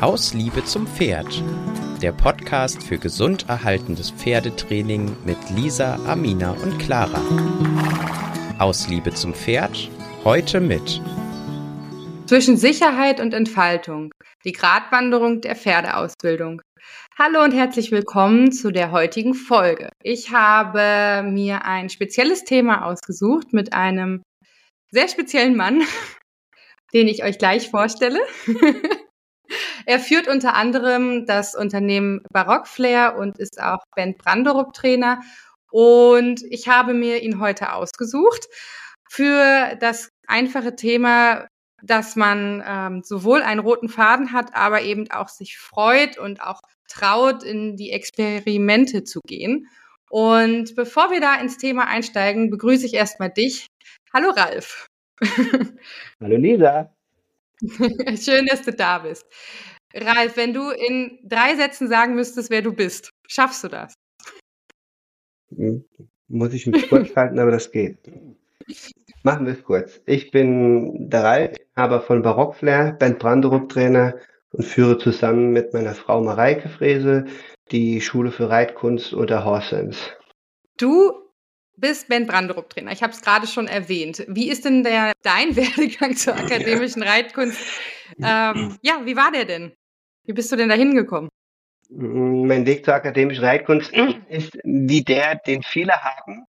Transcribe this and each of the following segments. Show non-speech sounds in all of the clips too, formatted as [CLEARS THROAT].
Aus Liebe zum Pferd. Der Podcast für gesund erhaltendes Pferdetraining mit Lisa, Amina und Clara. Aus Liebe zum Pferd. Heute mit zwischen Sicherheit und Entfaltung. Die Gratwanderung der Pferdeausbildung. Hallo und herzlich willkommen zu der heutigen Folge. Ich habe mir ein spezielles Thema ausgesucht mit einem sehr speziellen Mann, [LAUGHS] den ich euch gleich vorstelle. [LAUGHS] er führt unter anderem das Unternehmen Barock Flair und ist auch Ben Branderup Trainer. Und ich habe mir ihn heute ausgesucht für das einfache Thema, dass man ähm, sowohl einen roten Faden hat, aber eben auch sich freut und auch traut, in die Experimente zu gehen. Und bevor wir da ins Thema einsteigen, begrüße ich erstmal dich. Hallo Ralf. [LAUGHS] Hallo Lisa. [LAUGHS] Schön, dass du da bist. Ralf, wenn du in drei Sätzen sagen müsstest, wer du bist, schaffst du das? Hm, muss ich mich kurz [LAUGHS] halten, aber das geht. Machen wir es kurz. Ich bin der Ralf, aber von Barockflair, Band Branderup Trainer und führe zusammen mit meiner Frau Mareike Frese die Schule für Reitkunst unter Horsens. Du bist Ben Branderup Trainer. Ich habe es gerade schon erwähnt. Wie ist denn der, dein [LAUGHS] Werdegang zur akademischen Reitkunst? Ähm, ja, wie war der denn? Wie bist du denn da hingekommen? Mein Weg zur akademischen Reitkunst ist wie der, den viele haben.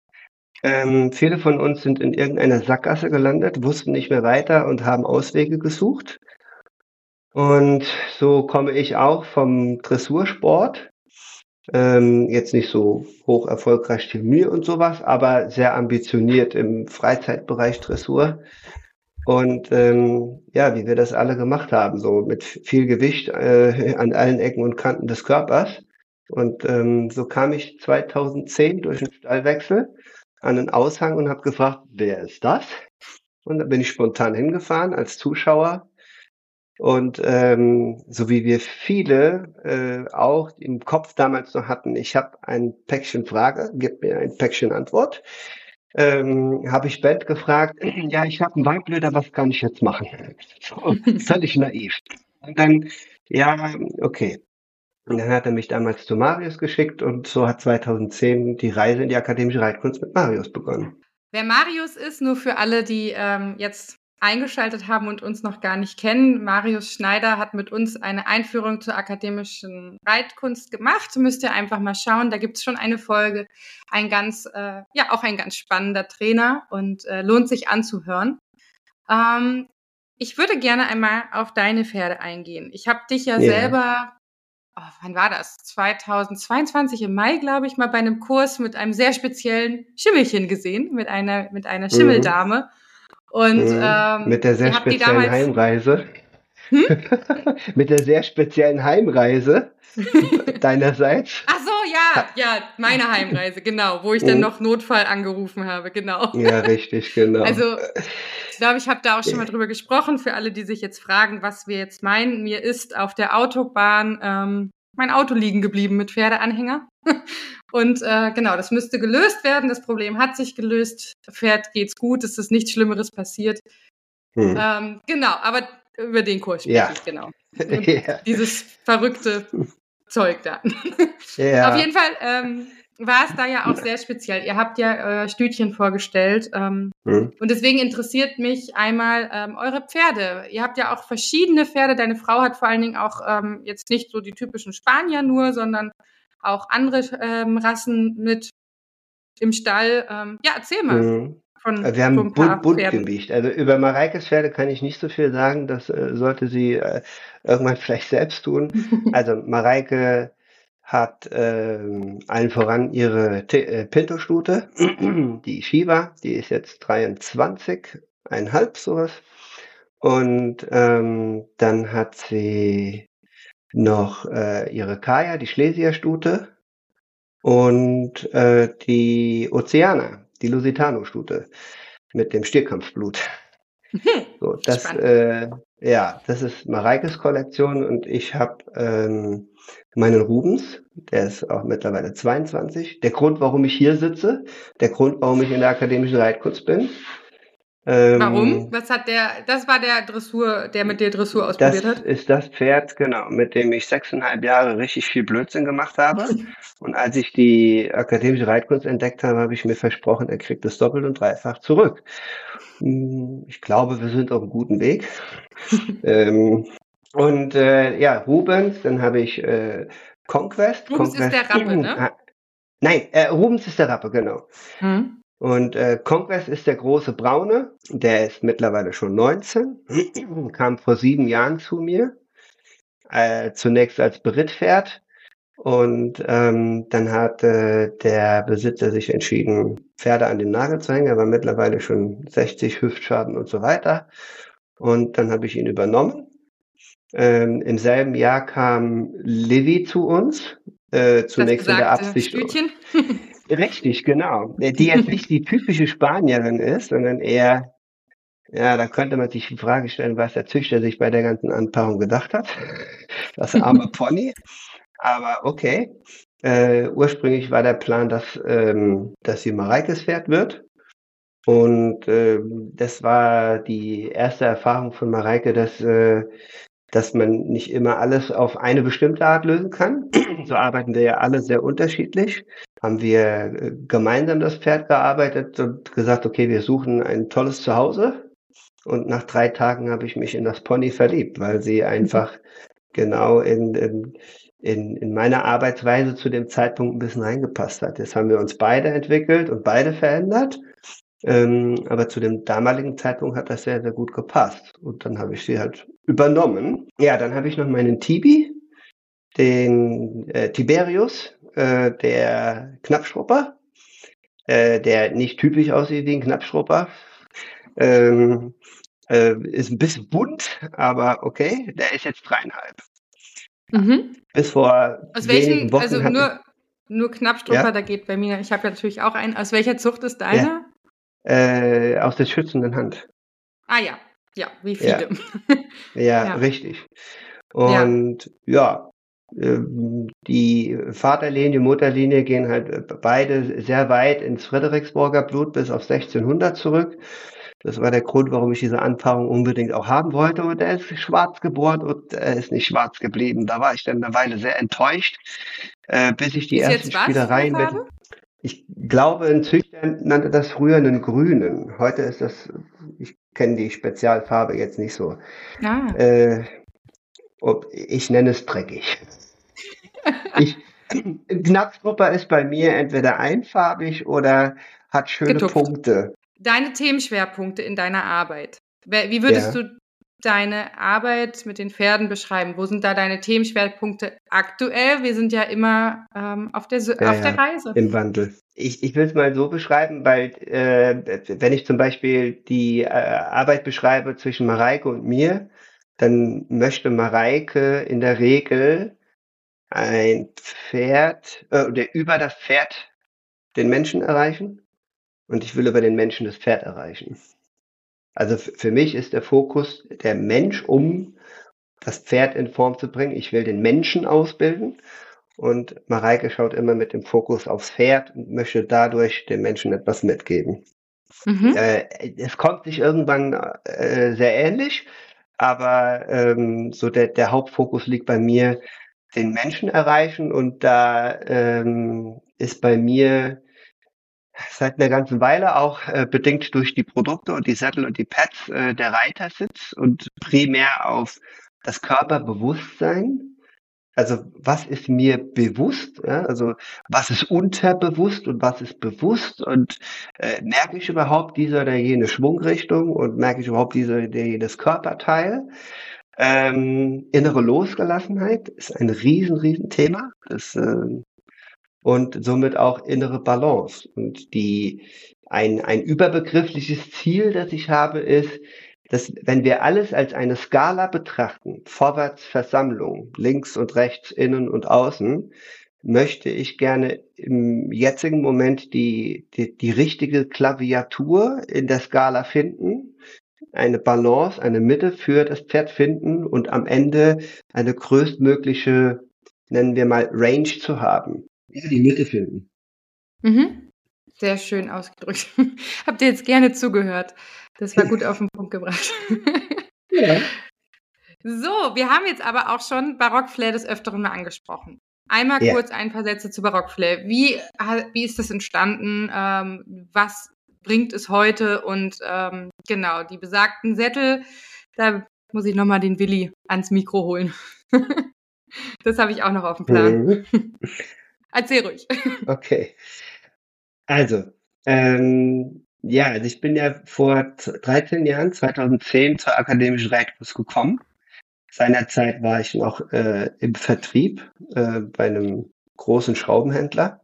Ähm, viele von uns sind in irgendeiner Sackgasse gelandet, wussten nicht mehr weiter und haben Auswege gesucht. Und so komme ich auch vom Dressursport. Ähm, jetzt nicht so hoch erfolgreich wie mir und sowas, aber sehr ambitioniert im Freizeitbereich Dressur. Und ähm, ja, wie wir das alle gemacht haben, so mit viel Gewicht äh, an allen Ecken und Kanten des Körpers. Und ähm, so kam ich 2010 durch einen Stallwechsel an den Aushang und habe gefragt, wer ist das? Und da bin ich spontan hingefahren als Zuschauer. Und ähm, so wie wir viele äh, auch im Kopf damals noch hatten, ich habe ein Päckchen Frage, gib mir ein Päckchen Antwort, ähm, habe ich Bett gefragt, [CLEARS THROAT] ja, ich habe einen Weinblöder, was kann ich jetzt machen? So, [LAUGHS] völlig naiv. Und dann, ja, okay. Und dann hat er mich damals zu Marius geschickt und so hat 2010 die Reise in die akademische Reitkunst mit Marius begonnen. Wer Marius ist, nur für alle, die ähm, jetzt eingeschaltet haben und uns noch gar nicht kennen. Marius Schneider hat mit uns eine Einführung zur akademischen Reitkunst gemacht. Müsst ihr einfach mal schauen. Da gibt es schon eine Folge. Ein ganz, äh, ja, auch ein ganz spannender Trainer und äh, lohnt sich anzuhören. Ähm, ich würde gerne einmal auf deine Pferde eingehen. Ich habe dich ja, ja. selber oh, wann war das? 2022 im Mai, glaube ich, mal bei einem Kurs mit einem sehr speziellen Schimmelchen gesehen, mit einer, mit einer mhm. Schimmeldame. Mhm. Und mhm. ähm, mit der sehr speziellen damals... Heimreise. Hm? [LAUGHS] mit der sehr speziellen Heimreise [LAUGHS] deinerseits. Ach so, ja, ja, meine Heimreise, genau, wo ich dann mhm. noch Notfall angerufen habe, genau. Ja, richtig, genau. Also, ich glaube, ich habe da auch schon mal drüber gesprochen, für alle, die sich jetzt fragen, was wir jetzt meinen. Mir ist auf der Autobahn ähm, mein Auto liegen geblieben mit Pferdeanhänger. [LAUGHS] Und äh, genau, das müsste gelöst werden. Das Problem hat sich gelöst. Pferd geht's gut, es ist nichts Schlimmeres passiert. Hm. Ähm, genau, aber über den Kurs spreche ja. ich, genau. [LAUGHS] ja. Dieses verrückte [LAUGHS] Zeug da. ja. Auf jeden Fall ähm, war es da ja auch sehr speziell. Ihr habt ja euer Stüdchen vorgestellt. Ähm, mhm. Und deswegen interessiert mich einmal ähm, eure Pferde. Ihr habt ja auch verschiedene Pferde. Deine Frau hat vor allen Dingen auch ähm, jetzt nicht so die typischen Spanier nur, sondern auch andere ähm, Rassen mit im Stall. Ähm, ja, erzähl mal. Mhm. Von, wir haben bunt, bunt gemischt. Also über Mareikes Pferde kann ich nicht so viel sagen. Das äh, sollte sie äh, irgendwann [LAUGHS] vielleicht selbst tun. Also Mareike hat ähm, allen voran ihre äh, Pinto-Stute, [CLEARS THROAT] die Shiva, die ist jetzt 23, einhalb sowas. Und ähm, dann hat sie noch äh, ihre Kaya, die Schlesier-Stute und äh, die Oceana, die Lusitano-Stute mit dem Stierkampfblut. so, das, äh, ja, das ist Mareikes Kollektion und ich habe ähm, meinen Rubens, der ist auch mittlerweile 22. Der Grund, warum ich hier sitze, der Grund, warum ich in der akademischen Reitkunst bin. Ähm, Warum? Was hat der, das war der Dressur, der mit dir Dressur ausprobiert das hat? ist das Pferd, genau, mit dem ich sechseinhalb Jahre richtig viel Blödsinn gemacht habe. [LAUGHS] Und als ich die akademische Reitkunst entdeckt habe, habe ich mir versprochen, er kriegt es doppelt und dreifach zurück. Hm, ich glaube, wir sind auf einem guten Weg. [LAUGHS] ähm, und äh, ja, Rubens, dann habe ich äh, Conquest. Rubens Conquest, ist der Rappe, ne? Nein, äh, Rubens ist der Rappe, genau. Hm. Und äh, Conquest ist der große Braune, der ist mittlerweile schon 19, [CLEARS THROAT] kam vor sieben Jahren zu mir, äh, zunächst als Berittpferd. Und ähm, dann hat äh, der Besitzer sich entschieden, Pferde an den Nagel zu hängen. Er war mittlerweile schon 60 Hüftschaden und so weiter. Und dann habe ich ihn übernommen. Ähm, Im selben Jahr kam Livy zu uns. Äh, zunächst in der Absicht. [LAUGHS] Richtig, genau. Die jetzt nicht die typische Spanierin ist, sondern eher, ja, da könnte man sich die Frage stellen, was der Züchter sich bei der ganzen Anpaarung gedacht hat. Das arme [LAUGHS] Pony. Aber okay. Äh, ursprünglich war der Plan, dass, ähm, dass sie Mareikes Pferd wird. Und äh, das war die erste Erfahrung von Mareike, dass, äh, dass man nicht immer alles auf eine bestimmte Art lösen kann. so arbeiten wir ja alle sehr unterschiedlich. Haben wir äh, gemeinsam das Pferd gearbeitet und gesagt, okay, wir suchen ein tolles Zuhause. Und nach drei Tagen habe ich mich in das Pony verliebt, weil sie mhm. einfach genau in, in, in, in meine Arbeitsweise zu dem Zeitpunkt ein bisschen reingepasst hat. Jetzt haben wir uns beide entwickelt und beide verändert. Ähm, aber zu dem damaligen Zeitpunkt hat das sehr, sehr gut gepasst. Und dann habe ich sie halt übernommen. Ja, dann habe ich noch meinen Tibi, den äh, Tiberius, äh, der Knappschrupper, äh, der nicht typisch aussieht wie ein Knappschrupper. Ähm, äh, ist ein bisschen bunt, aber okay, der ist jetzt dreieinhalb. Mhm. Bis vor Aus welchen, Wochen also nur, nur Knappstrupper, ja? da geht bei mir, ich habe ja natürlich auch einen. Aus welcher Zucht ist deiner? Ja. Äh, aus der schützenden Hand. Ah ja, ja, wie viele. Ja, [LAUGHS] ja richtig. Und ja, die Vaterlinie, Mutterlinie gehen halt beide sehr weit ins Frederiksburger Blut bis auf 1600 zurück. Das war der Grund, warum ich diese Anpaarung unbedingt auch haben wollte. Und er ist schwarz geboren und er ist nicht schwarz geblieben. Da war ich dann eine Weile sehr enttäuscht, äh, bis ich die ist ersten Spielereien mit. Ich glaube, ein Züchter nannte das früher einen grünen. Heute ist das, ich kenne die Spezialfarbe jetzt nicht so. Ah. Äh, ich nenne es dreckig. ich, Knackstrupper ist bei mir entweder einfarbig oder hat schöne Getupft. Punkte. Deine Themenschwerpunkte in deiner Arbeit. Wie würdest ja. du deine Arbeit mit den Pferden beschreiben? Wo sind da deine Themenschwerpunkte aktuell? Wir sind ja immer ähm, auf, der, ja, auf der Reise. Im Wandel. Ich, ich will es mal so beschreiben, weil äh, wenn ich zum Beispiel die äh, Arbeit beschreibe zwischen Mareike und mir, dann möchte Mareike in der Regel ein Pferd, äh, der über das Pferd den Menschen erreichen und ich will über den Menschen das Pferd erreichen. Also für mich ist der Fokus der Mensch, um das Pferd in Form zu bringen. Ich will den Menschen ausbilden und Mareike schaut immer mit dem Fokus aufs Pferd und möchte dadurch den Menschen etwas mitgeben. Mhm. Äh, es kommt sich irgendwann äh, sehr ähnlich, aber ähm, so der, der Hauptfokus liegt bei mir, den Menschen erreichen und da ähm, ist bei mir seit einer ganzen Weile auch äh, bedingt durch die Produkte und die Sättel und die Pads äh, der Reitersitz und primär auf das Körperbewusstsein. Also was ist mir bewusst? Ja? Also was ist unterbewusst und was ist bewusst? Und äh, merke ich überhaupt diese oder jene Schwungrichtung und merke ich überhaupt diese oder jenes Körperteil? Ähm, innere Losgelassenheit ist ein riesen, riesen Thema. Das äh, und somit auch innere Balance. Und die, ein, ein überbegriffliches Ziel, das ich habe, ist, dass wenn wir alles als eine Skala betrachten, vorwärts Versammlung, links und rechts, innen und außen, möchte ich gerne im jetzigen Moment die, die, die richtige Klaviatur in der Skala finden, eine Balance, eine Mitte für das Pferd finden und am Ende eine größtmögliche, nennen wir mal, Range zu haben ja, die Mitte finden. Mhm. Sehr schön ausgedrückt. [LAUGHS] Habt ihr jetzt gerne zugehört. Das war [LAUGHS] gut auf den Punkt gebracht. [LAUGHS] ja. So, wir haben jetzt aber auch schon Barockflair des Öfteren mal angesprochen. Einmal ja. kurz ein paar Sätze zu Barockflair. Wie, wie ist das entstanden? Ähm, was bringt es heute? Und ähm, genau, die besagten Sättel, da muss ich nochmal den Willi ans Mikro holen. [LAUGHS] das habe ich auch noch auf dem Plan. Mhm. Erzähl ruhig. Okay. Also, ähm, ja, also ich bin ja vor 13 Jahren, 2010, zur akademischen Reitkunst gekommen Seinerzeit war ich noch äh, im Vertrieb äh, bei einem großen Schraubenhändler.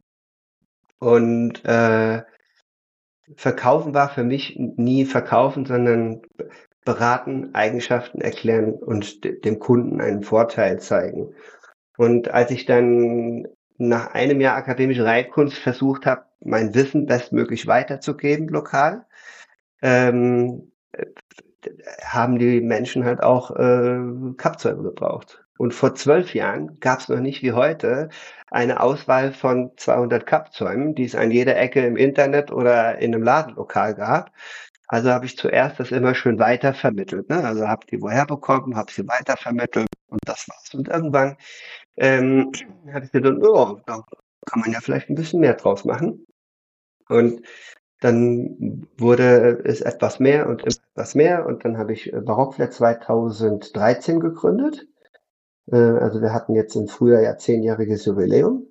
Und äh, Verkaufen war für mich nie Verkaufen, sondern beraten, Eigenschaften erklären und dem Kunden einen Vorteil zeigen. Und als ich dann nach einem Jahr akademische Reitkunst versucht habe, mein Wissen bestmöglich weiterzugeben lokal, ähm, haben die Menschen halt auch äh, Kappzäume gebraucht. Und vor zwölf Jahren gab es noch nicht wie heute eine Auswahl von 200 Kappzäumen, die es an jeder Ecke im Internet oder in einem Ladenlokal gab. Also habe ich zuerst das immer schön weiter vermittelt. Ne? Also habe die woher bekommen, habe sie weiter vermittelt und das war's. Und irgendwann ähm, habe ich gedacht, oh, da kann man ja vielleicht ein bisschen mehr draus machen. Und dann wurde es etwas mehr und etwas mehr und dann habe ich äh, Barockflat 2013 gegründet. Äh, also wir hatten jetzt im Frühjahr ja zehnjähriges Jubiläum.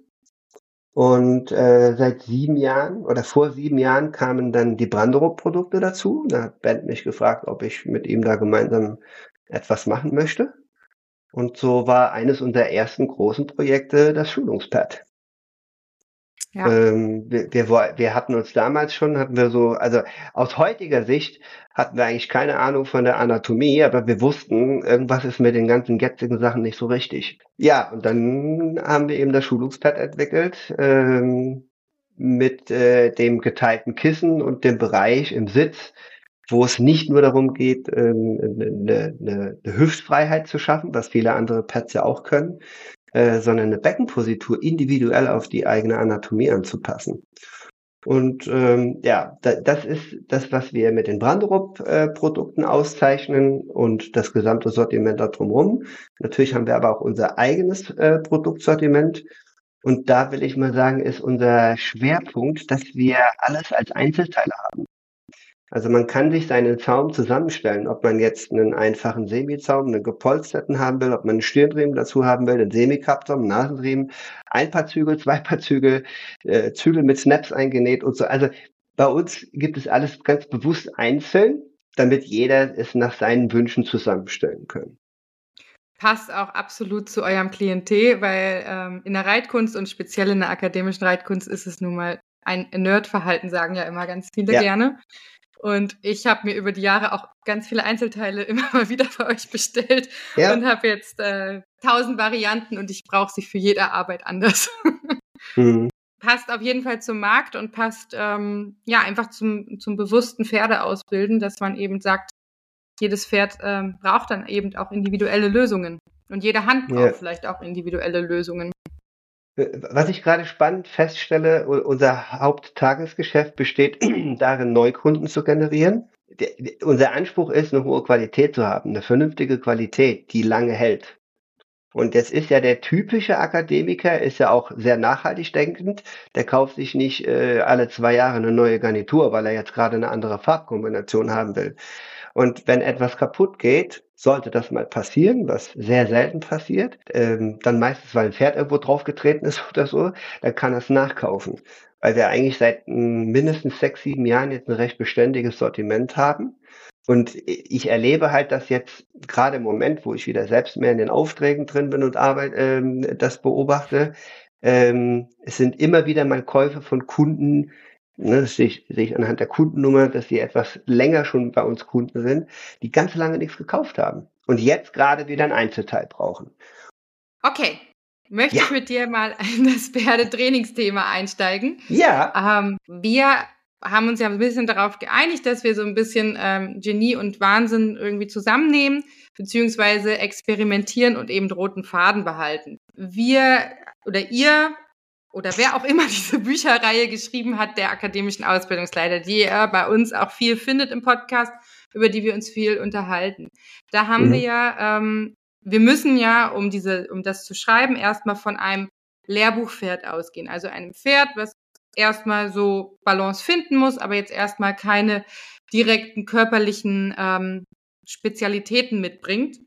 Und äh, seit sieben Jahren oder vor sieben Jahren kamen dann die Branderup-Produkte dazu. Da hat Bent mich gefragt, ob ich mit ihm da gemeinsam etwas machen möchte. Und so war eines unserer ersten großen Projekte das Schulungspad. Ähm, wir, wir, wir hatten uns damals schon, hatten wir so, also aus heutiger Sicht hatten wir eigentlich keine Ahnung von der Anatomie, aber wir wussten, irgendwas ist mit den ganzen jetzigen Sachen nicht so richtig. Ja, und dann haben wir eben das Schulungspad entwickelt ähm, mit äh, dem geteilten Kissen und dem Bereich im Sitz, wo es nicht nur darum geht, ähm, eine, eine, eine Hüftfreiheit zu schaffen, was viele andere Pads ja auch können, äh, sondern eine Beckenpositur individuell auf die eigene Anatomie anzupassen. Und ähm, ja, da, das ist das, was wir mit den Branderup-Produkten äh, auszeichnen und das gesamte Sortiment da drumherum. Natürlich haben wir aber auch unser eigenes äh, Produktsortiment. Und da will ich mal sagen, ist unser Schwerpunkt, dass wir alles als Einzelteile haben. Also man kann sich seinen Zaum zusammenstellen, ob man jetzt einen einfachen Semizaum, einen gepolsterten haben will, ob man einen Stirnriemen dazu haben will, einen Semikappzaum, einen Nasenriemen, ein paar Zügel, zwei paar Zügel, äh, Zügel mit Snaps eingenäht und so. Also bei uns gibt es alles ganz bewusst einzeln, damit jeder es nach seinen Wünschen zusammenstellen kann passt auch absolut zu eurem Klientel, weil ähm, in der Reitkunst und speziell in der akademischen Reitkunst ist es nun mal ein Nerdverhalten, sagen ja immer ganz viele ja. gerne. Und ich habe mir über die Jahre auch ganz viele Einzelteile [LAUGHS] immer mal wieder bei euch bestellt ja. und habe jetzt äh, tausend Varianten und ich brauche sie für jede Arbeit anders. [LAUGHS] Mhm. Passt auf jeden Fall zum Markt und passt ähm, ja einfach zum, zum bewussten Pferdeausbilden, dass man eben sagt, jedes Pferd ähm, braucht dann eben auch individuelle Lösungen. Und jede Hand braucht ja. vielleicht auch individuelle Lösungen. Was ich gerade spannend feststelle, unser Haupttagesgeschäft besteht [CLEARS THROAT] darin, Neukunden zu generieren. Unser Anspruch ist, eine hohe Qualität zu haben, eine vernünftige Qualität, die lange hält. Und jetzt ist ja der typische Akademiker, ist ja auch sehr nachhaltig denkend. Der kauft sich nicht äh, alle zwei Jahre eine neue Garnitur, weil er jetzt gerade eine andere Farbkombination haben will. Und wenn etwas kaputt geht, sollte das mal passieren, was sehr selten passiert, ähm, dann meistens, weil ein Pferd irgendwo draufgetreten ist [LAUGHS] oder so, dann kann er es nachkaufen. Weil wir eigentlich seit hm, mindestens sechs, sieben Jahren jetzt ein recht beständiges Sortiment haben. Und ich erlebe halt, dass jetzt gerade im Moment, wo ich wieder selbst mehr in den Aufträgen drin bin und arbeite, ähm, das beobachte, ähm, es sind immer wieder mal Käufe von Kunden, Ne, das sehe ich, sehe ich anhand der Kundennummer, dass sie etwas länger schon bei uns Kunden sind, die ganz lange nichts gekauft haben und jetzt gerade wieder ein Einzelteil brauchen. Okay, möchte ja. ich mit dir mal in das Pferdetrainingsthema einsteigen? Ja. Ähm, wir haben uns ja ein bisschen darauf geeinigt, dass wir so ein bisschen ähm, Genie und Wahnsinn irgendwie zusammennehmen, beziehungsweise experimentieren und eben roten Faden behalten. Wir oder ihr oder wer auch immer [LAUGHS] diese Bücherreihe geschrieben hat, der akademischen Ausbildungsleiter, die er bei uns auch viel findet im Podcast, über die wir uns viel unterhalten. Da haben mhm. wir ja, ähm, wir müssen ja, um diese, um das zu schreiben, erstmal von einem Lehrbuchpferd ausgehen. Also einem Pferd, was erstmal so Balance finden muss, aber jetzt erstmal keine direkten körperlichen ähm, Spezialitäten mitbringt.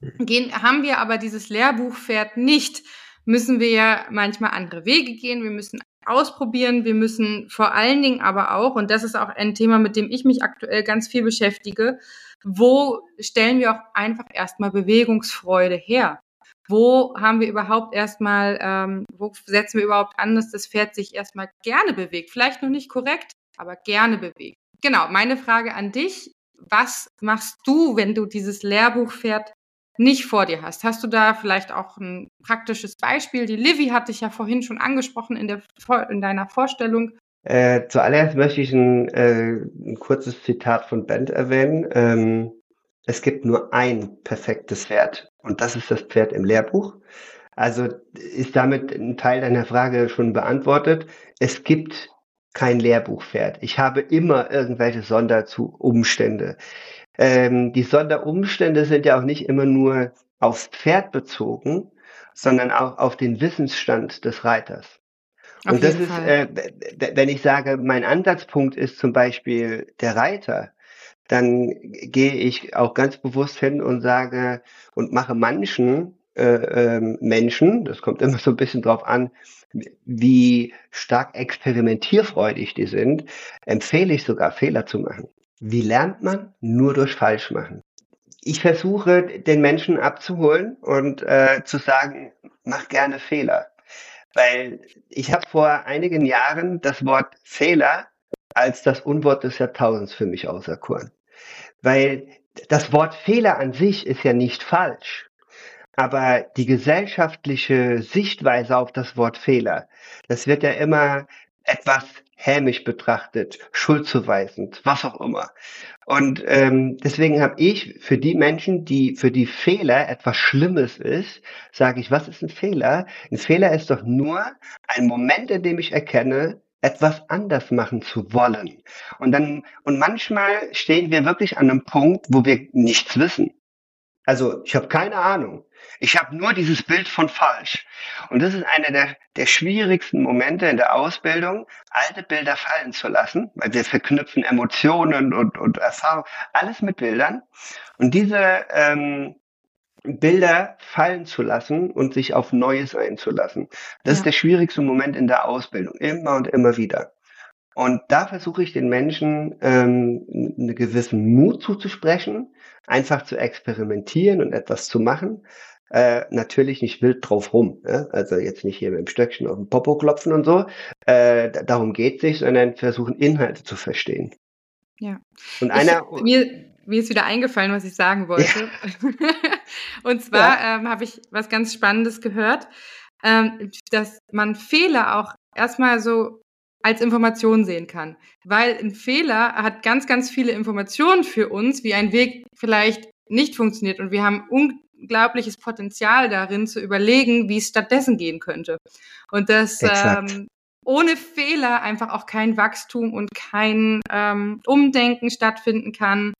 Mhm. Gehen, haben wir aber dieses Lehrbuchpferd nicht, müssen wir ja manchmal andere Wege gehen. Wir müssen ausprobieren. Wir müssen vor allen Dingen aber auch, und das ist auch ein Thema, mit dem ich mich aktuell ganz viel beschäftige, wo stellen wir auch einfach erstmal Bewegungsfreude her? Wo haben wir überhaupt erstmal, ähm, wo setzen wir überhaupt an, dass das Pferd sich erstmal gerne bewegt? Vielleicht noch nicht korrekt, aber gerne bewegt. Genau, meine Frage an dich. Was machst du, wenn du dieses Lehrbuchpferd nicht vor dir hast. Hast du da vielleicht auch ein praktisches Beispiel? Die Livy hatte ich ja vorhin schon angesprochen in, der, in deiner Vorstellung. Äh, zuallererst möchte ich ein, äh, ein, kurzes Zitat von Bent erwähnen. Ähm, es gibt nur ein perfektes Pferd und das ist das Pferd im Lehrbuch. Also ist damit ein Teil deiner Frage schon beantwortet. Es gibt kein Lehrbuchpferd. Ich habe immer irgendwelche Sonderumstände. Ähm, die Sonderumstände sind ja auch nicht immer nur aufs Pferd bezogen, sondern auch auf den Wissensstand des Reiters. Auf und das ist, äh, wenn ich sage, mein Ansatzpunkt ist zum Beispiel der Reiter, dann gehe ich auch ganz bewusst hin und sage und mache manchen äh, äh, Menschen, das kommt immer [LAUGHS] so ein bisschen drauf an, wie stark experimentierfreudig die sind, empfehle ich sogar Fehler zu machen. Wie lernt man? Nur durch Falschmachen. Ich versuche, den Menschen abzuholen und äh, zu sagen, mach gerne Fehler. Weil ich habe vor einigen Jahren das Wort Fehler als das Unwort des Jahrtausends für mich auserkoren. Weil das Wort Fehler an sich ist ja nicht falsch. Aber die gesellschaftliche Sichtweise auf das Wort Fehler, das wird ja immer etwas hämisch betrachtet, schuldzuweisend, was auch immer. Und ähm, deswegen habe ich für die Menschen, die für die Fehler etwas Schlimmes ist, sage ich, was ist ein Fehler? Ein Fehler ist doch nur ein Moment, in dem ich erkenne, etwas anders machen zu wollen. Und dann und manchmal stehen wir wirklich an einem Punkt, wo wir nichts wissen. Also ich habe keine Ahnung. Ich habe nur dieses Bild von falsch. Und das ist einer der, der schwierigsten Momente in der Ausbildung, alte Bilder fallen zu lassen, weil wir verknüpfen Emotionen und, und Erfahrung, alles mit Bildern. Und diese ähm, Bilder fallen zu lassen und sich auf Neues einzulassen. Das ja. ist der schwierigste Moment in der Ausbildung, immer und immer wieder. Und da versuche ich den Menschen ähm, einen gewissen Mut zuzusprechen, einfach zu experimentieren und etwas zu machen. Äh, natürlich nicht wild drauf rum. Ja? Also jetzt nicht hier mit dem Stöckchen auf den Popo klopfen und so. Äh, darum geht sich, sondern versuchen Inhalte zu verstehen. Ja. Und einer. Ich, mir, mir ist wieder eingefallen, was ich sagen wollte. Ja. [LAUGHS] und zwar ja. ähm, habe ich was ganz Spannendes gehört, ähm, dass man Fehler auch erstmal so als Information sehen kann. Weil ein Fehler hat ganz, ganz viele Informationen für uns, wie ein Weg vielleicht nicht funktioniert. Und wir haben unglaubliches Potenzial darin zu überlegen, wie es stattdessen gehen könnte. Und dass ähm, ohne Fehler einfach auch kein Wachstum und kein ähm, Umdenken stattfinden kann.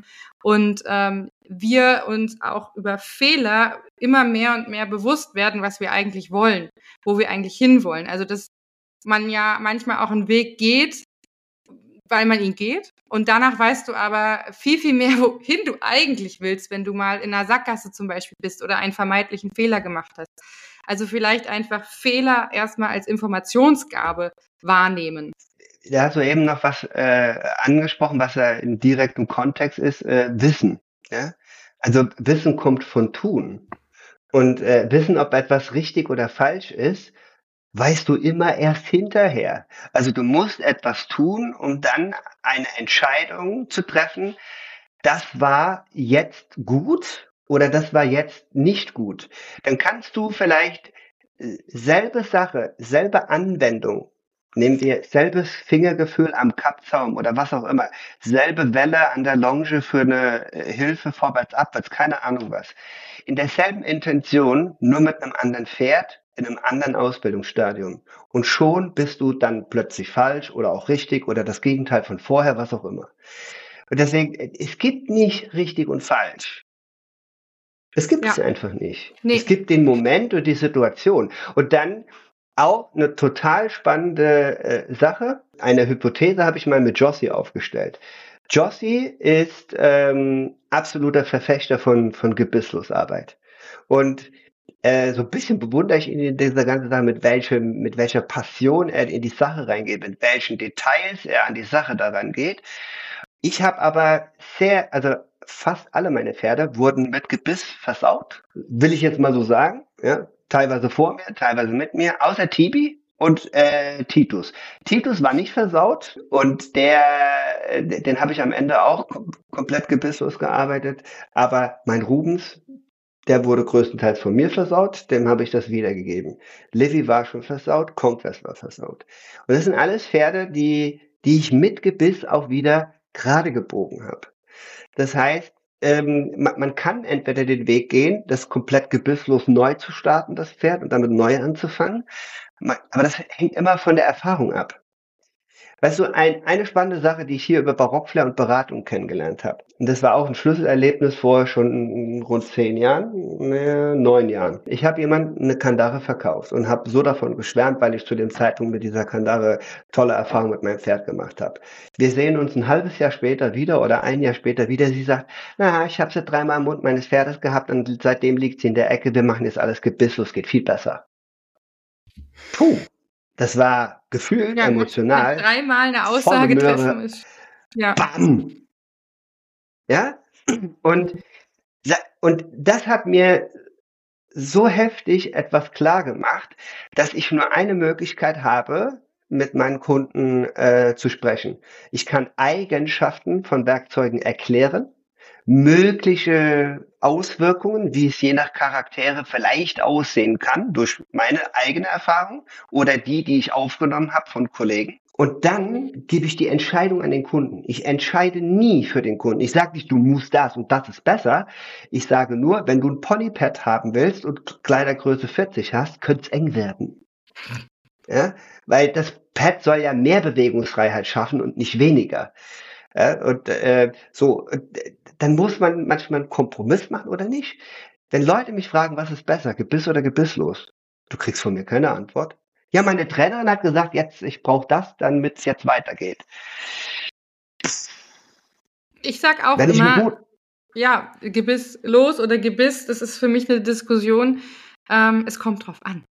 Und ähm, wir uns auch über Fehler immer mehr und mehr bewusst werden, was wir eigentlich wollen, wo wir eigentlich hinwollen. Also dass man ja manchmal auch einen Weg geht, weil man ihn geht. Und danach weißt du aber viel, viel mehr, [LAUGHS] wohin du eigentlich willst, wenn du mal in einer Sackgasse zum Beispiel bist oder einen vermeintlichen Fehler gemacht hast. Also vielleicht einfach Fehler erstmal als Informationsgabe wahrnehmen. Da hast du eben noch was äh, angesprochen, was ja im direkten Kontext ist, äh, Wissen. Ja? Also Wissen kommt von Tun. Und äh, Wissen, ob etwas richtig oder falsch ist, weißt du immer erst hinterher. Also du musst etwas tun, um dann eine Entscheidung zu treffen, das war jetzt gut oder das war jetzt nicht gut. Dann kannst du vielleicht äh, selbe Sache, selbe Anwendung, nehmen wir selbes Fingergefühl am Kappzaum oder was auch immer, selbe Welle an der Longe für eine äh, Hilfe vorwärts, abwärts, keine Ahnung was. In derselben Intention, nur mit einem anderen Pferd, in einem anderen Ausbildungsstadium. Und schon bist du dann plötzlich falsch oder auch richtig oder das Gegenteil von vorher, was auch immer. Und deswegen, es gibt nicht richtig und falsch. Es gibt ja. es einfach nicht. Nee. Es gibt den Moment und die Situation. Und dann auch eine total spannende äh, Sache. Eine Hypothese habe ich mal mit Jossi aufgestellt. Jossi ist ähm, absoluter Verfechter von, von Gebisslosarbeit. Und äh, so ein bisschen bewundere ich ihn in dieser ganzen Sache, mit welchem, mit welcher Passion er in die Sache reingeht, mit welchen Details er an die Sache daran geht. Ich habe aber sehr, also fast alle meine Pferde wurden mit Gebiss versaut, will ich jetzt mal so sagen. Ja, teilweise vor mir, teilweise mit mir, außer Tibi und äh, Titus. Titus war nicht versaut und der, den habe ich am Ende auch komplett gebisslos gearbeitet. Aber mein Rubens, der wurde größtenteils von mir versaut, dem habe ich das wiedergegeben. Livy war schon versaut, Conquest war versaut. Und das sind alles Pferde, die, die ich mit Gebiss auch wieder gerade gebogen habe. Das heißt, ähm, man, man, kann entweder den Weg gehen, das komplett gebisslos neu zu starten, das Pferd, und damit neu anzufangen. Aber das hängt immer von der Erfahrung ab. Weißt du, ein, eine spannende Sache, die ich hier über Barockflair und Beratung kennengelernt habe. Und das war auch ein Schlüsselerlebnis vor schon rund zehn Jahren, äh, neun Jahren. Ich habe jemand eine Kandare verkauft und habe so davon geschwärmt, weil ich zu dem Zeitpunkt mit dieser Kandare tolle Erfahrungen mit meinem Pferd gemacht habe. Wir sehen uns ein halbes Jahr später wieder oder ein Jahr später wieder. Sie sagt, na, ich habe sie dreimal im Mund meines Pferdes gehabt und seitdem liegt sie in der Ecke. Wir machen jetzt alles gebisslos, geht viel besser. Puh, das war gefühlt, ja, emotional. Dreimal eine Aussage treffen ist. Ja. Bam! Ja? Und, und das hat mir so heftig etwas klar gemacht, dass ich nur eine Möglichkeit habe, mit meinen Kunden äh, zu sprechen. Ich kann Eigenschaften von Werkzeugen erklären mögliche Auswirkungen, wie es je nach Charaktere vielleicht aussehen kann, durch meine eigene Erfahrung oder die, die ich aufgenommen habe von Kollegen. Und dann gebe ich die Entscheidung an den Kunden. Ich entscheide nie für den Kunden. Ich sage nicht, du musst das und das ist besser. Ich sage nur, wenn du ein Ponypad haben willst und Kleidergröße 40 hast, könnte es eng werden. Ja? Weil das Pad soll ja mehr Bewegungsfreiheit schaffen und nicht weniger. Ja, und äh, so, dann muss man manchmal einen Kompromiss machen oder nicht. Wenn Leute mich fragen, was ist besser, Gebiss oder gebisslos, du kriegst von mir keine Antwort. Ja, meine Trainerin hat gesagt, jetzt ich brauche das, damit es jetzt weitergeht. Ich sag auch Wenn immer, ja, Gebiss los oder Gebiss, das ist für mich eine Diskussion. Ähm, es kommt drauf an.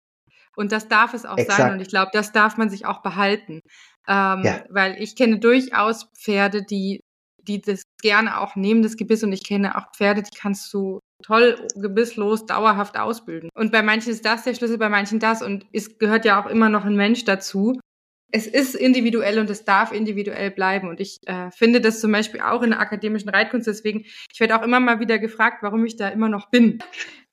Und das darf es auch Exakt. sein. Und ich glaube, das darf man sich auch behalten. Ähm, ja. Weil ich kenne durchaus Pferde, die, die das gerne auch nehmen, das Gebiss. Und ich kenne auch Pferde, die kannst du toll gebisslos dauerhaft ausbilden. Und bei manchen ist das der Schlüssel, bei manchen das. Und es gehört ja auch immer noch ein Mensch dazu. Es ist individuell und es darf individuell bleiben. Und ich äh, finde das zum Beispiel auch in der akademischen Reitkunst. Deswegen, ich werde auch immer mal wieder gefragt, warum ich da immer noch bin.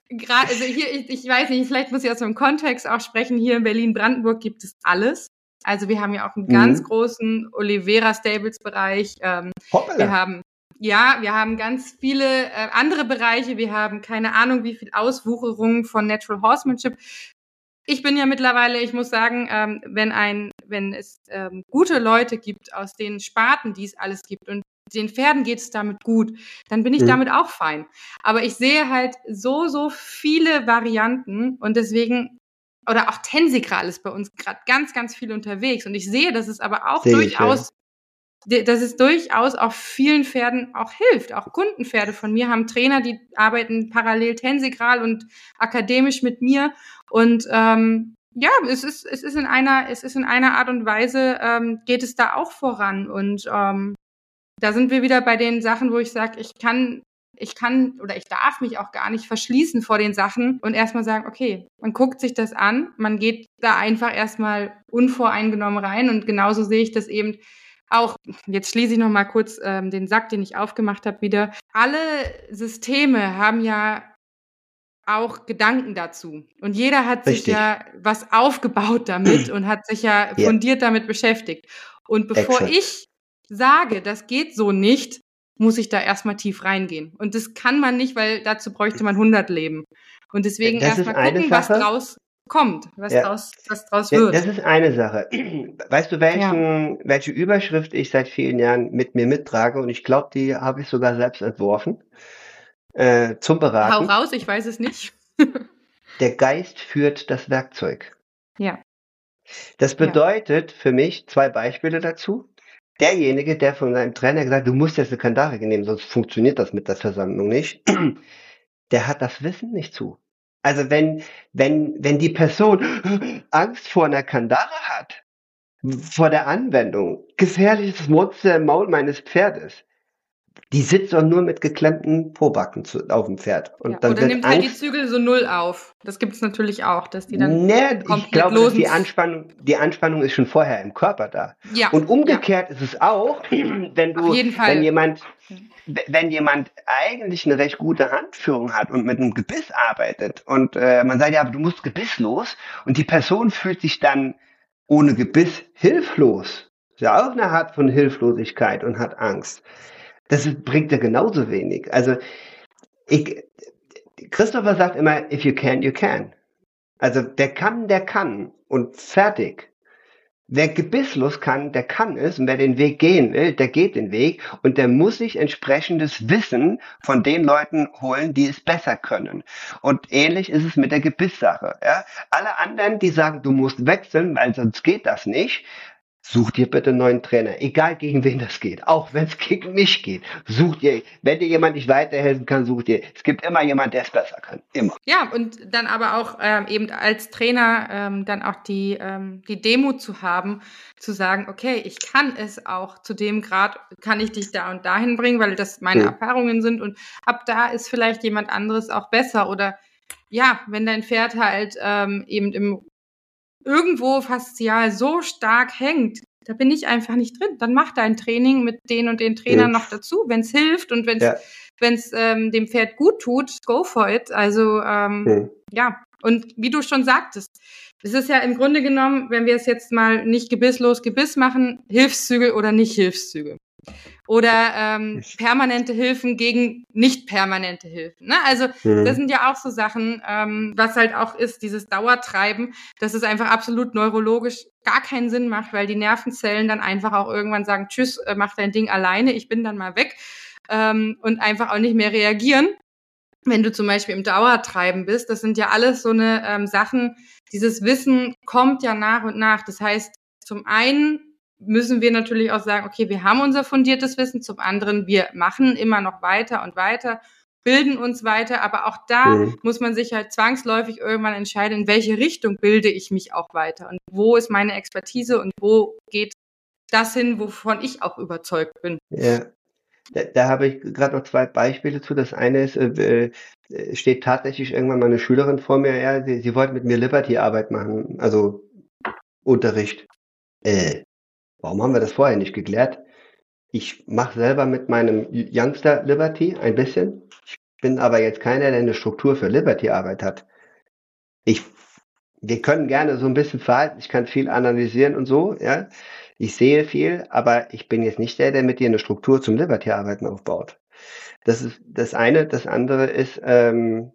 Gerade, also hier, ich, ich weiß nicht, vielleicht muss ich aus dem Kontext auch sprechen. Hier in Berlin-Brandenburg gibt es alles. Also wir haben ja auch einen mhm. ganz großen Olivera Stables Bereich. Ähm, wir haben ja, wir haben ganz viele äh, andere Bereiche. Wir haben keine Ahnung, wie viel Auswucherung von Natural Horsemanship. Ich bin ja mittlerweile, ich muss sagen, ähm, wenn ein, wenn es ähm, gute Leute gibt aus den Sparten, die es alles gibt und den Pferden geht es damit gut, dann bin ich mhm. damit auch fein. Aber ich sehe halt so, so viele Varianten und deswegen oder auch Tensikral ist bei uns gerade ganz, ganz viel unterwegs. Und ich sehe, dass es aber auch sehe durchaus, ich, ja. dass es durchaus auch vielen Pferden auch hilft. Auch Kundenpferde von mir haben Trainer, die arbeiten parallel Tensikral und akademisch mit mir. Und ähm, ja, es ist, es ist in einer, es ist in einer Art und Weise, ähm, geht es da auch voran. Und ähm, da sind wir wieder bei den Sachen, wo ich sage, ich kann ich kann oder ich darf mich auch gar nicht verschließen vor den Sachen und erstmal sagen, okay, man guckt sich das an, man geht da einfach erstmal unvoreingenommen rein und genauso sehe ich das eben auch, jetzt schließe ich noch mal kurz ähm, den Sack, den ich aufgemacht habe, wieder. Alle Systeme haben ja auch Gedanken dazu. Und jeder hat Richtig. sich ja was aufgebaut damit und hat sich ja fundiert ja. damit beschäftigt. Und bevor Exakt. ich sage, das geht so nicht, muss ich da erstmal tief reingehen. Und das kann man nicht, weil dazu bräuchte man 100 Leben. Und deswegen erstmal gucken, was draus, kommt, was ja. draus, was draus wird. Das ist eine Sache. Weißt du, welchen, ja. welche Überschrift ich seit vielen Jahren mit mir mittrage? Und ich glaube, die habe ich sogar selbst entworfen. Äh, zum Beraten. Hau raus, ich weiß es nicht. [LAUGHS] Der Geist führt das Werkzeug. Ja. Das bedeutet ja. für mich zwei Beispiele dazu. Derjenige, der von seinem Trainer gesagt, du musst jetzt eine Kandare nehmen, sonst funktioniert das mit der Versammlung nicht, [CLEARS THROAT] der hat das Wissen nicht zu. Also wenn, wenn, wenn die Person [GASPS] Angst vor einer Kandare hat, vor der Anwendung, gefährliches Monster im Maul meines Pferdes, die sitzt doch nur mit geklemmten Pobacken zu, auf dem Pferd. Und ja, dann oder nimmt halt die Zügel so null auf. Das gibt es natürlich auch, dass die dann. Nee, ich glaube, die Anspannung, die Anspannung ist schon vorher im Körper da. Ja. Und umgekehrt ja. ist es auch, [CLEARS THROAT] wenn du, wenn jemand, wenn jemand eigentlich eine recht gute Handführung hat und mit einem Gebiss arbeitet und äh, man sagt ja, du musst gebisslos und die Person fühlt sich dann ohne Gebiss hilflos. Ist ja auch eine Art von Hilflosigkeit und hat Angst das bringt ja genauso wenig. Also ich, Christopher sagt immer, if you can, you can. Also der kann, der kann und fertig. Wer gebisslos kann, der kann es und wer den Weg gehen will, der geht den Weg und der muss sich entsprechendes Wissen von den Leuten holen, die es besser können. Und ähnlich ist es mit der Gebisssache. Ja? Alle anderen, die sagen, du musst wechseln, weil sonst geht das nicht, Such dir bitte einen neuen Trainer, egal gegen wen das geht, auch wenn es gegen mich geht. Such dir, wenn dir jemand nicht weiterhelfen kann, such dir. Es gibt immer jemand, der es besser kann, immer. Ja, und dann aber auch ähm, eben als Trainer ähm, dann auch die ähm, die Demo zu haben, zu sagen, okay, ich kann es auch zu dem Grad, kann ich dich da und dahin bringen, weil das meine hm. Erfahrungen sind und ab da ist vielleicht jemand anderes auch besser oder ja, wenn dein Pferd halt ähm, eben im irgendwo faszial so stark hängt, da bin ich einfach nicht drin. Dann mach dein Training mit den und den Trainern noch dazu, wenn es hilft und wenn es ja. ähm, dem Pferd gut tut, go for it. Also ähm, ja. ja, und wie du schon sagtest, es ist ja im Grunde genommen, wenn wir es jetzt mal nicht gebisslos Gebiss machen, Hilfszügel oder nicht Hilfszügel oder ähm, permanente Hilfen gegen nicht permanente Hilfen. Ne? Also mhm. das sind ja auch so Sachen, ähm, was halt auch ist, dieses Dauertreiben, dass es einfach absolut neurologisch gar keinen Sinn macht, weil die Nervenzellen dann einfach auch irgendwann sagen, tschüss, äh, mach dein Ding alleine, ich bin dann mal weg ähm, und einfach auch nicht mehr reagieren. Wenn du zum Beispiel im Dauertreiben bist, das sind ja alles so eine ähm, Sachen, dieses Wissen kommt ja nach und nach. Das heißt, zum einen müssen wir natürlich auch sagen, okay, wir haben unser fundiertes Wissen. Zum anderen, wir machen immer noch weiter und weiter, bilden uns weiter. Aber auch da mhm. muss man sich halt zwangsläufig irgendwann entscheiden, in welche Richtung bilde ich mich auch weiter und wo ist meine Expertise und wo geht das hin, wovon ich auch überzeugt bin. Ja. Da, da habe ich gerade noch zwei Beispiele zu. Das eine ist, äh, äh, steht tatsächlich irgendwann mal eine Schülerin vor mir, ja, sie, sie wollte mit mir Liberty-Arbeit machen, also Unterricht. Äh, Warum haben wir das vorher nicht geklärt? Ich mache selber mit meinem Youngster Liberty ein bisschen. Ich bin aber jetzt keiner, der eine Struktur für Liberty-Arbeit hat. Ich, wir können gerne so ein bisschen verhalten. Ich kann viel analysieren und so, ja. Ich sehe viel, aber ich bin jetzt nicht der, der mit dir eine Struktur zum Liberty-Arbeiten aufbaut. Das ist das eine. Das andere ist, ähm,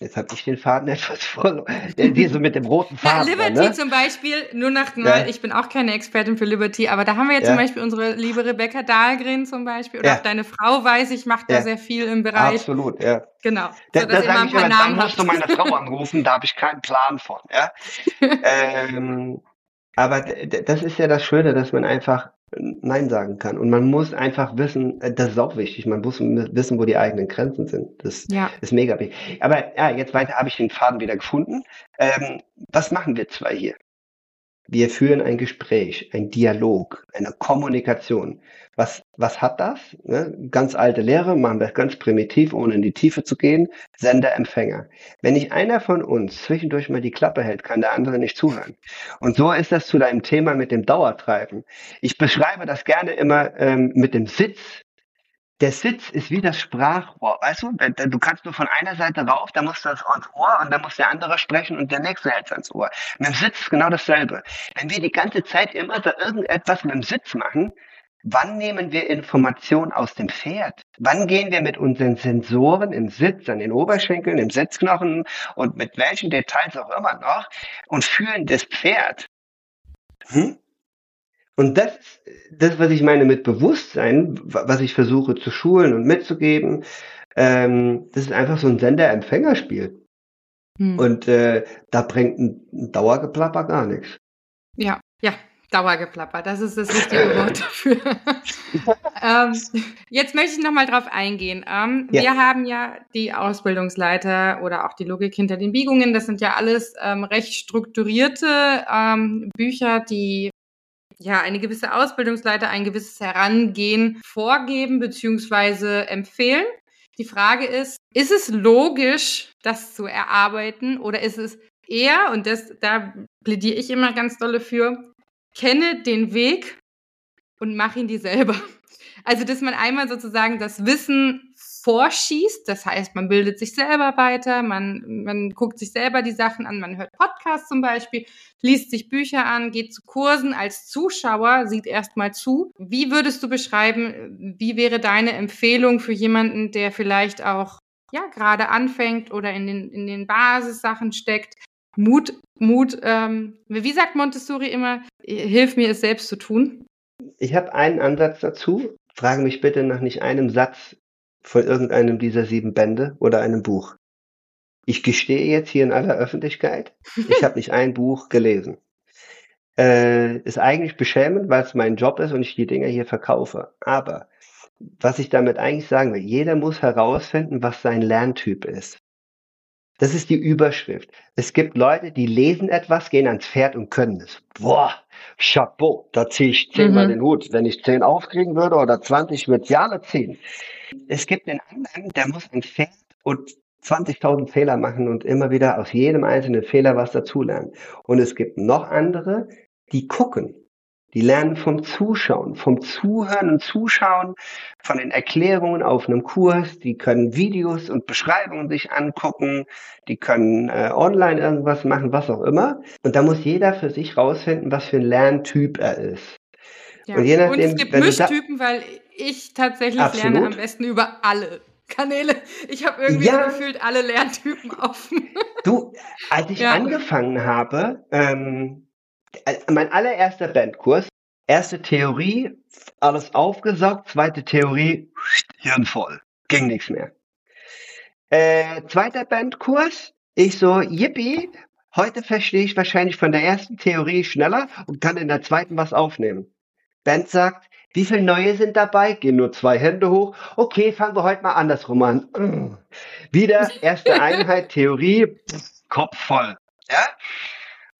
Jetzt habe ich den Faden [LAUGHS] etwas verloren. Die so mit dem roten Faden. Ja, Liberty ne? zum Beispiel, nur nach mal, ja. ich bin auch keine Expertin für Liberty, aber da haben wir jetzt ja. zum Beispiel unsere liebe Rebecca Dahlgren zum Beispiel. Oder ja. auch deine Frau weiß ich, macht da sehr viel im Bereich. Absolut, ja. Genau. Da, so, da sage ich immer, dann musst du meine Frau anrufen, da habe ich keinen Plan von. Ja? [LAUGHS] ähm, aber das ist ja das Schöne, dass man einfach Nein sagen kann. Und man muss einfach wissen, äh, das ist auch wichtig, man muss wissen, wo die eigenen Grenzen sind. Das ja. ist mega wichtig. Aber ja, jetzt weiter habe ich den Faden wieder gefunden. Ähm, was machen wir zwei hier? Wir führen ein Gespräch, ein Dialog, eine Kommunikation. Was, was hat das? Ne? Ganz alte Lehre, machen wir ganz primitiv, ohne in die Tiefe zu gehen. Sender, Empfänger. Wenn nicht einer von uns zwischendurch mal die Klappe hält, kann der andere nicht zuhören. Und so ist das zu deinem Thema mit dem Dauertreiben. Ich beschreibe das gerne immer ähm, mit dem Sitz der Sitz ist wie das Sprachrohr, weißt du? Du kannst nur von einer Seite rauf, da musst du ans Ohr und dann muss der andere sprechen und der nächste hält ans Ohr. Mit dem Sitz ist genau dasselbe. Wenn wir die ganze Zeit immer da irgendetwas mit dem Sitz machen, wann nehmen wir Informationen aus dem Pferd? Wann gehen wir mit unseren Sensoren im Sitz, an den Oberschenkeln, im Sitzknochen und mit welchen Details auch immer noch und fühlen das Pferd? Hm? Und das, das, was ich meine mit Bewusstsein, was ich versuche zu schulen und mitzugeben, ähm, das ist einfach so ein Sender-Empfängerspiel. Hm. Und äh, da bringt ein, ein Dauergeplapper gar nichts. Ja, ja, Dauergeplapper, das ist das richtige [LAUGHS] Wort dafür. [LAUGHS] ähm, jetzt möchte ich nochmal drauf eingehen. Ähm, ja. Wir haben ja die Ausbildungsleiter oder auch die Logik hinter den Biegungen. Das sind ja alles ähm, recht strukturierte ähm, Bücher, die ja eine gewisse Ausbildungsleiter, ein gewisses Herangehen vorgeben bzw. empfehlen. Die Frage ist, ist es logisch, das zu erarbeiten oder ist es eher, und das, da plädiere ich immer ganz dolle für, kenne den Weg und mach ihn dir selber. Also, dass man einmal sozusagen das Wissen vorschießt, das heißt, man bildet sich selber weiter, man, man guckt sich selber die Sachen an, man hört Podcasts zum Beispiel, liest sich Bücher an, geht zu Kursen als Zuschauer, sieht erstmal zu. Wie würdest du beschreiben, wie wäre deine Empfehlung für jemanden, der vielleicht auch ja gerade anfängt oder in den, in den Basissachen steckt? Mut, Mut, ähm, wie sagt Montessori immer, hilf mir es selbst zu tun? Ich habe einen Ansatz dazu. Frage mich bitte nach nicht einem Satz von irgendeinem dieser sieben Bände oder einem Buch. Ich gestehe jetzt hier in aller Öffentlichkeit, ich habe [LAUGHS] nicht ein Buch gelesen. Äh, ist eigentlich beschämend, weil es mein Job ist und ich die Dinger hier verkaufe. Aber was ich damit eigentlich sagen will, jeder muss herausfinden, was sein Lerntyp ist. Das ist die Überschrift. Es gibt Leute, die lesen etwas, gehen ans Pferd und können es. Boah, Chapeau, da ziehe ich zehnmal mhm. den Hut. Wenn ich zehn aufkriegen würde oder zwanzig, würde ich Jahre ziehen. Es gibt den anderen, der muss ans Pferd und 20.000 Fehler machen und immer wieder aus jedem einzelnen Fehler was dazulernen. Und es gibt noch andere, die gucken. Die lernen vom Zuschauen, vom Zuhören und Zuschauen, von den Erklärungen auf einem Kurs. Die können Videos und Beschreibungen sich angucken. Die können äh, online irgendwas machen, was auch immer. Und da muss jeder für sich rausfinden, was für ein Lerntyp er ist. Ja. Und, je nachdem, und es gibt Mischtypen, weil ich tatsächlich Absolut. lerne am besten über alle Kanäle. Ich habe irgendwie ja. gefühlt alle Lerntypen offen. [LAUGHS] Du, als ich ja. angefangen habe, ähm, äh, mein allererster Bandkurs, erste Theorie, alles aufgesaugt, zweite Theorie, Hirn voll, ging nichts mehr. Äh, zweiter Bandkurs, ich so, yippie, heute verstehe ich wahrscheinlich von der ersten Theorie schneller und kann in der zweiten was aufnehmen. Band sagt, wie viele neue sind dabei? Gehen nur zwei Hände hoch. Okay, fangen wir heute mal andersrum an. Wieder erste Einheit, Theorie, Kopf voll. Ja?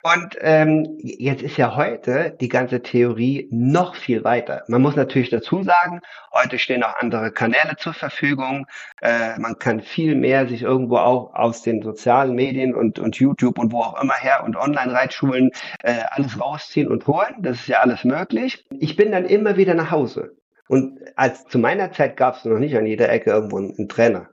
Und ähm, jetzt ist ja heute die ganze Theorie noch viel weiter. Man muss natürlich dazu sagen, heute stehen auch andere Kanäle zur Verfügung. Äh, man kann viel mehr sich irgendwo auch aus den sozialen Medien und, und YouTube und wo auch immer her und Online-Reitschulen äh, alles rausziehen und holen. Das ist ja alles möglich. Ich bin dann immer wieder nach Hause. Und als zu meiner Zeit gab es noch nicht an jeder Ecke irgendwo einen, einen Trainer.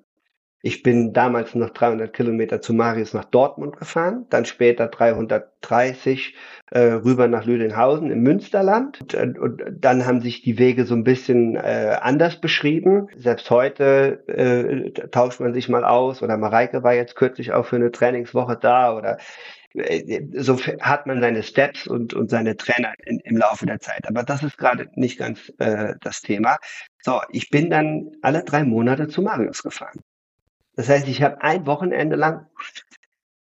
Ich bin damals noch 300 Kilometer zu Marius nach Dortmund gefahren, dann später 330 äh, rüber nach Lüdenhausen im Münsterland. Und, äh, und, dann haben sich die Wege so ein bisschen äh, anders beschrieben. Selbst heute äh, tauscht man sich mal aus oder Mareike war jetzt kürzlich auch für eine Trainingswoche da oder äh, so hat man seine Steps und, und seine Trainer in, im Laufe der Zeit. Aber das ist gerade nicht ganz äh, das Thema. So, ich bin dann alle drei Monate zu Marius gefahren. Das heißt, ich habe ein Wochenende lang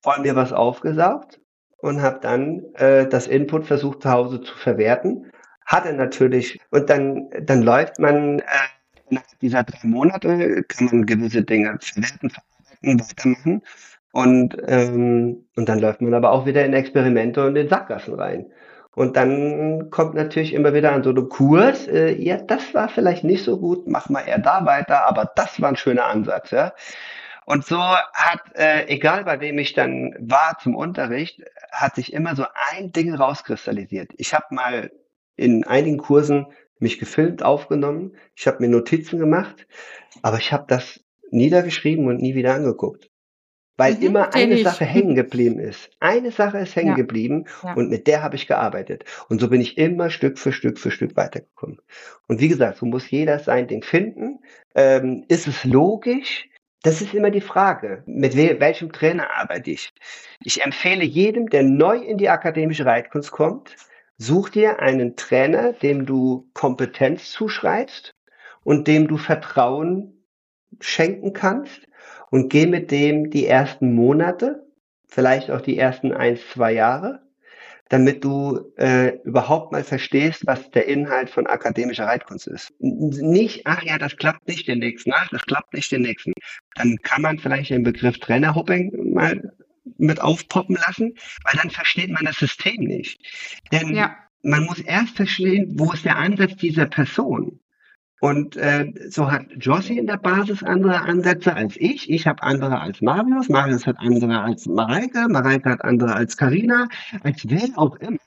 von mir was aufgesaugt und habe dann äh, das Input versucht zu Hause zu verwerten. Hatte natürlich, und dann, dann läuft man äh, nach dieser drei Monate, kann man gewisse Dinge verwerten, verarbeiten, weitermachen. Und, ähm, und dann läuft man aber auch wieder in Experimente und in Sackgassen rein. Und dann kommt natürlich immer wieder an so einem Kurs, äh, ja, das war vielleicht nicht so gut, mach mal eher da weiter, aber das war ein schöner Ansatz, ja. Und so hat, äh, egal bei wem ich dann war zum Unterricht, hat sich immer so ein Ding rauskristallisiert. Ich habe mal in einigen Kursen mich gefilmt, aufgenommen, ich habe mir Notizen gemacht, aber ich habe das niedergeschrieben und nie wieder angeguckt. Weil mhm, immer eine ich. Sache hängen geblieben ist. Eine Sache ist hängen ja. geblieben ja. und mit der habe ich gearbeitet. Und so bin ich immer Stück für Stück für Stück weitergekommen. Und wie gesagt, so muss jeder sein Ding finden. Ähm, ist es logisch? Das ist immer die Frage, mit we welchem Trainer arbeite ich? Ich empfehle jedem, der neu in die akademische Reitkunst kommt, such dir einen Trainer, dem du Kompetenz zuschreibst und dem du Vertrauen schenken kannst und geh mit dem die ersten Monate, vielleicht auch die ersten ein, zwei Jahre, damit du äh, überhaupt mal verstehst, was der Inhalt von akademischer Reitkunst ist. Nicht, ach ja, das klappt nicht den nächsten, ach, das klappt nicht den nächsten. Dann kann man vielleicht den Begriff Trainerhopping mal mit aufpoppen lassen, weil dann versteht man das System nicht. Denn ja. man muss erst verstehen, wo ist der Ansatz dieser Person. Und äh, so hat Josie in der Basis andere Ansätze als ich. Ich habe andere als Marius. Marius hat andere als Mareike. Mareike hat andere als Karina, als wer auch immer.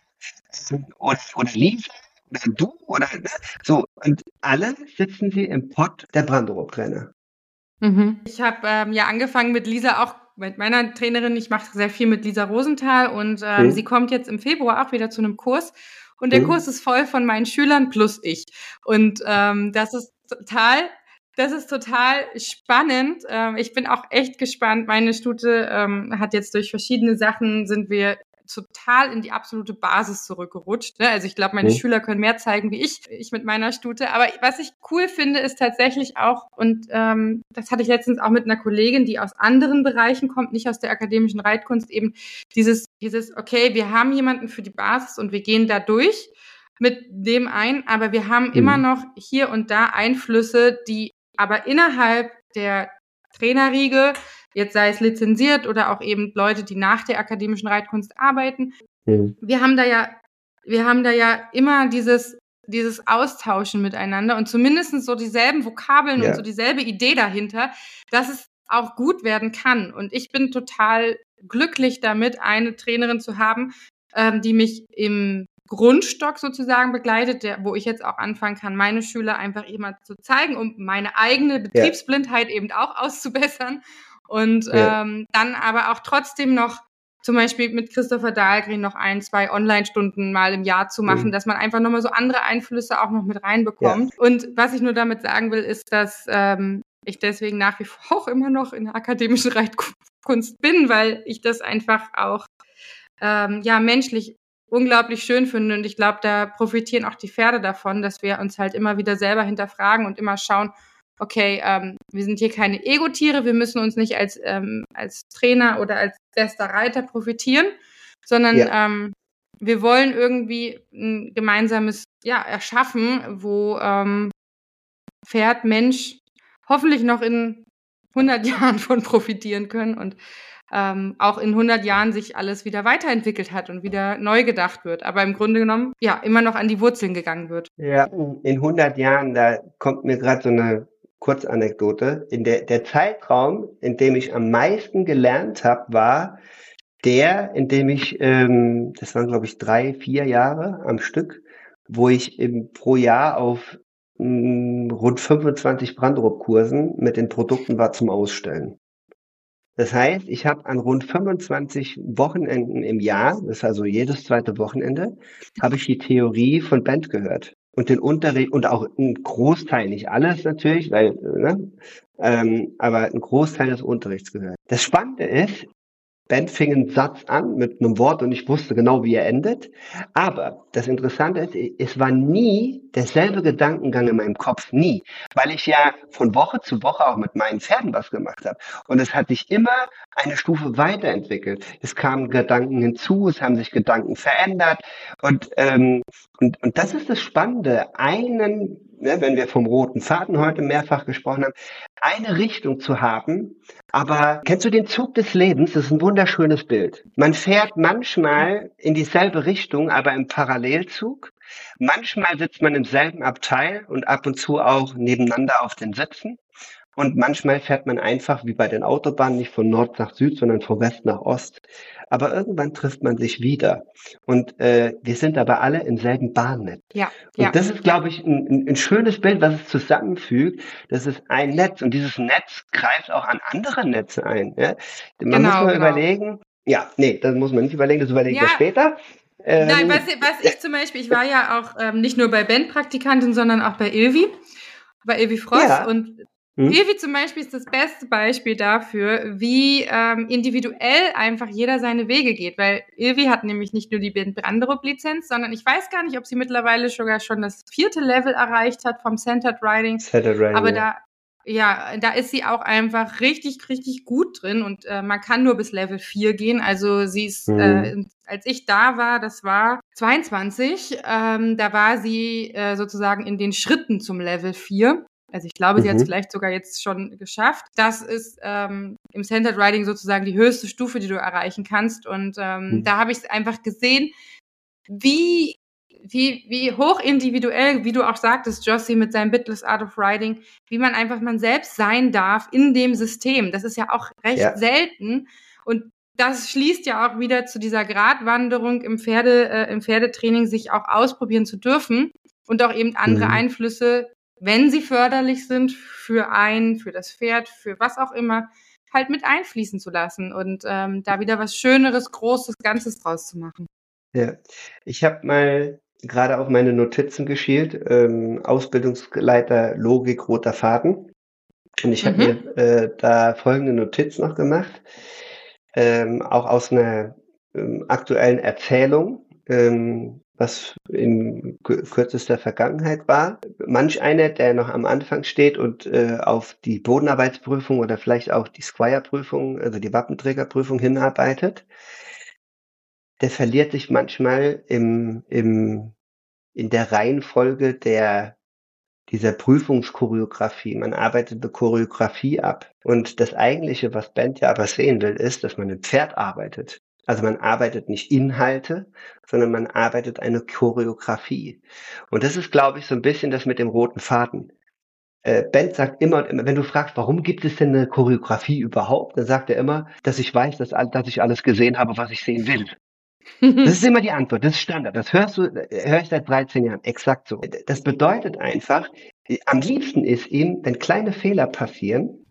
Oder, oder Lisa oder du oder ne? so. Und alle sitzen sie im Pott der Branderup-Trainer. Mhm. Ich habe ähm, ja angefangen mit Lisa auch mit meiner Trainerin. Ich mache sehr viel mit Lisa Rosenthal und ähm, mhm. sie kommt jetzt im Februar auch wieder zu einem Kurs. Und der mhm. Kurs ist voll von meinen Schülern plus ich. Und ähm, das ist total, das ist total spannend. Ähm, ich bin auch echt gespannt. Meine Stute ähm, hat jetzt durch verschiedene Sachen sind wir total in die absolute Basis zurückgerutscht. Ne? Also ich glaube, meine mhm. Schüler können mehr zeigen wie ich, ich mit meiner Stute. Aber was ich cool finde, ist tatsächlich auch, und ähm, das hatte ich letztens auch mit einer Kollegin, die aus anderen Bereichen kommt, nicht aus der akademischen Reitkunst, eben dieses, dieses, okay, wir haben jemanden für die Basis und wir gehen da durch mit dem ein, aber wir haben mhm. immer noch hier und da Einflüsse, die aber innerhalb der Trainerriege jetzt sei es lizenziert oder auch eben Leute, die nach der akademischen Reitkunst arbeiten. Mhm. Wir haben da ja, wir haben da ja immer dieses, dieses Austauschen miteinander und zumindest so dieselben Vokabeln ja. und so dieselbe Idee dahinter, dass es auch gut werden kann. Und ich bin total glücklich damit, eine Trainerin zu haben, ähm, die mich im Grundstock sozusagen begleitet, der, wo ich jetzt auch anfangen kann, meine Schüler einfach immer zu zeigen, um meine eigene Betriebsblindheit ja. eben auch auszubessern und ja. ähm, dann aber auch trotzdem noch zum Beispiel mit Christopher Dahlgren noch ein, zwei Online-Stunden mal im Jahr zu machen, mhm. dass man einfach nochmal so andere Einflüsse auch noch mit reinbekommt. Ja. Und was ich nur damit sagen will, ist, dass ähm, ich deswegen nach wie vor [LAUGHS] auch immer noch in der akademischen Reitkunst bin, weil ich das einfach auch ähm, ja menschlich unglaublich schön finde. Und ich glaube, da profitieren auch die Pferde davon, dass wir uns halt immer wieder selber hinterfragen und immer schauen, okay, ähm, wir sind hier keine Ego-Tiere, wir müssen uns nicht als, ähm, als Trainer oder als bester Reiter profitieren, sondern ja. ähm, wir wollen irgendwie ein gemeinsames ja, erschaffen, wo ähm, Pferd, Mensch hoffentlich noch in 100 [LAUGHS] Jahren von profitieren können und ähm, auch in 100 Jahren sich alles wieder weiterentwickelt hat und wieder neu gedacht wird. Aber im Grunde genommen, ja, immer noch an die Wurzeln gegangen wird. Ja, in 100 Jahren, da kommt mir gerade so eine Kurzanekdote. In der, der Zeitraum, in dem ich am meisten gelernt habe, war der, in dem ich, ähm, das waren glaube ich drei, vier Jahre am Stück, wo ich im, pro Jahr auf mh, mm, rund 25 Brandrup-Kursen mit den Produkten war zum Ausstellen. Das heißt, ich habe an rund 25 Wochenenden im Jahr, das ist also jedes zweite Wochenende, habe ich die Theorie von Band gehört und den Unterricht und auch ein Großteil, nicht alles natürlich, weil, ne, ähm, aber ein Großteil des Unterrichts gehört. Das Spannende ist, Ben fing einen Satz an mit einem Wort und ich wusste genau, wie er endet. Aber das Interessante ist, es war nie derselbe Gedankengang in meinem Kopf, nie, weil ich ja von Woche zu Woche auch mit meinen Pferden was gemacht habe. Und es hat sich immer eine Stufe weiterentwickelt. Es kamen Gedanken hinzu, es haben sich Gedanken verändert. Und, ähm, und, und das ist das Spannende, einen, ne, wenn wir vom roten Faden heute mehrfach gesprochen haben, eine Richtung zu haben. Aber kennst du den Zug des Lebens? Das ist ein wunderschönes Bild. Man fährt manchmal in dieselbe Richtung, aber im Parallelzug. Manchmal sitzt man im selben Abteil und ab und zu auch nebeneinander auf den Sitzen. Und manchmal fährt man einfach wie bei den Autobahnen nicht von Nord nach Süd, sondern von West nach Ost. Aber irgendwann trifft man sich wieder. Und äh, wir sind aber alle im selben Bahnnetz. Ja. Und ja. das ist, glaube ich, ein, ein schönes Bild, was es zusammenfügt. Das ist ein Netz. Und dieses Netz greift auch an andere Netze ein. Ja? Man Genau, muss mal genau. überlegen. Ja, nee, das muss man nicht überlegen, das überlegen wir Ja. später. Ähm, Nein, was, was ich zum Beispiel, ich war ja auch ähm, nicht nur bei Bandpraktikantin, sondern auch bei Ilvi, bei Ilvi Frost. Ja. Und Hm? Ilvi zum Beispiel ist das beste Beispiel dafür, wie ähm, individuell einfach jeder seine Wege geht. Weil Ilvi hat nämlich nicht nur die Branderup-Lizenz, sondern ich weiß gar nicht, ob sie mittlerweile sogar schon das vierte Level erreicht hat vom Centered Riding. Saturday, Aber ja. da, ja, da ist sie auch einfach richtig, richtig gut drin und äh, man kann nur bis Level 4 gehen. Also sie ist, Mhm. äh, als ich da war, das war 22, ähm, da war sie äh, sozusagen in den Schritten zum Level 4. Also ich glaube, sie hat es Mhm. vielleicht sogar jetzt schon geschafft. Das ist ähm, im Centered Riding sozusagen die höchste Stufe, die du erreichen kannst. Und ähm, Mhm. da habe ich einfach gesehen, wie, wie, wie hoch individuell, wie du auch sagtest, Jossie mit seinem Bitless Art of Riding, wie man einfach man selbst sein darf in dem System. Das ist ja auch recht Ja. selten. Und das schließt ja auch wieder zu dieser Gratwanderung im Pferde, äh, im Pferdetraining, sich auch ausprobieren zu dürfen und auch eben andere Mhm. Einflüsse, wenn sie förderlich sind, für ein, für das Pferd, für was auch immer, halt mit einfließen zu lassen und ähm, da wieder was Schöneres, Großes, Ganzes draus zu machen. Ja, ich habe mal gerade auf meine Notizen geschielt, ähm, Ausbildungsleiter Logik roter Faden. Und ich habe Mhm. mir äh, da folgende Notiz noch gemacht, ähm, auch aus einer ähm, aktuellen Erzählung, ähm, was in kü- kürzester Vergangenheit war. Manch einer, der noch am Anfang steht und äh, auf die Bodenarbeitsprüfung oder vielleicht auch die Squire-Prüfung, also die Wappenträgerprüfung hinarbeitet, der verliert sich manchmal im, im, in der Reihenfolge der, dieser Prüfungschoreografie. Man arbeitet eine Choreografie ab. Und das eigentliche, was Bent ja aber sehen will, ist, dass man ein Pferd arbeitet. Also man arbeitet nicht Inhalte, sondern man arbeitet eine Choreografie. Und das ist, glaube ich, so ein bisschen das mit dem roten Faden. Äh, Bent sagt immer und immer, wenn du fragst, warum gibt es denn eine Choreografie überhaupt, dann sagt er immer, dass ich weiß, dass, dass ich alles gesehen habe, was ich sehen will. [LAUGHS] Das ist immer die Antwort, das ist Standard. Das hörst du, höre ich seit 13 Jahren, exakt so. Das bedeutet einfach, am liebsten ist ihm, wenn kleine Fehler passieren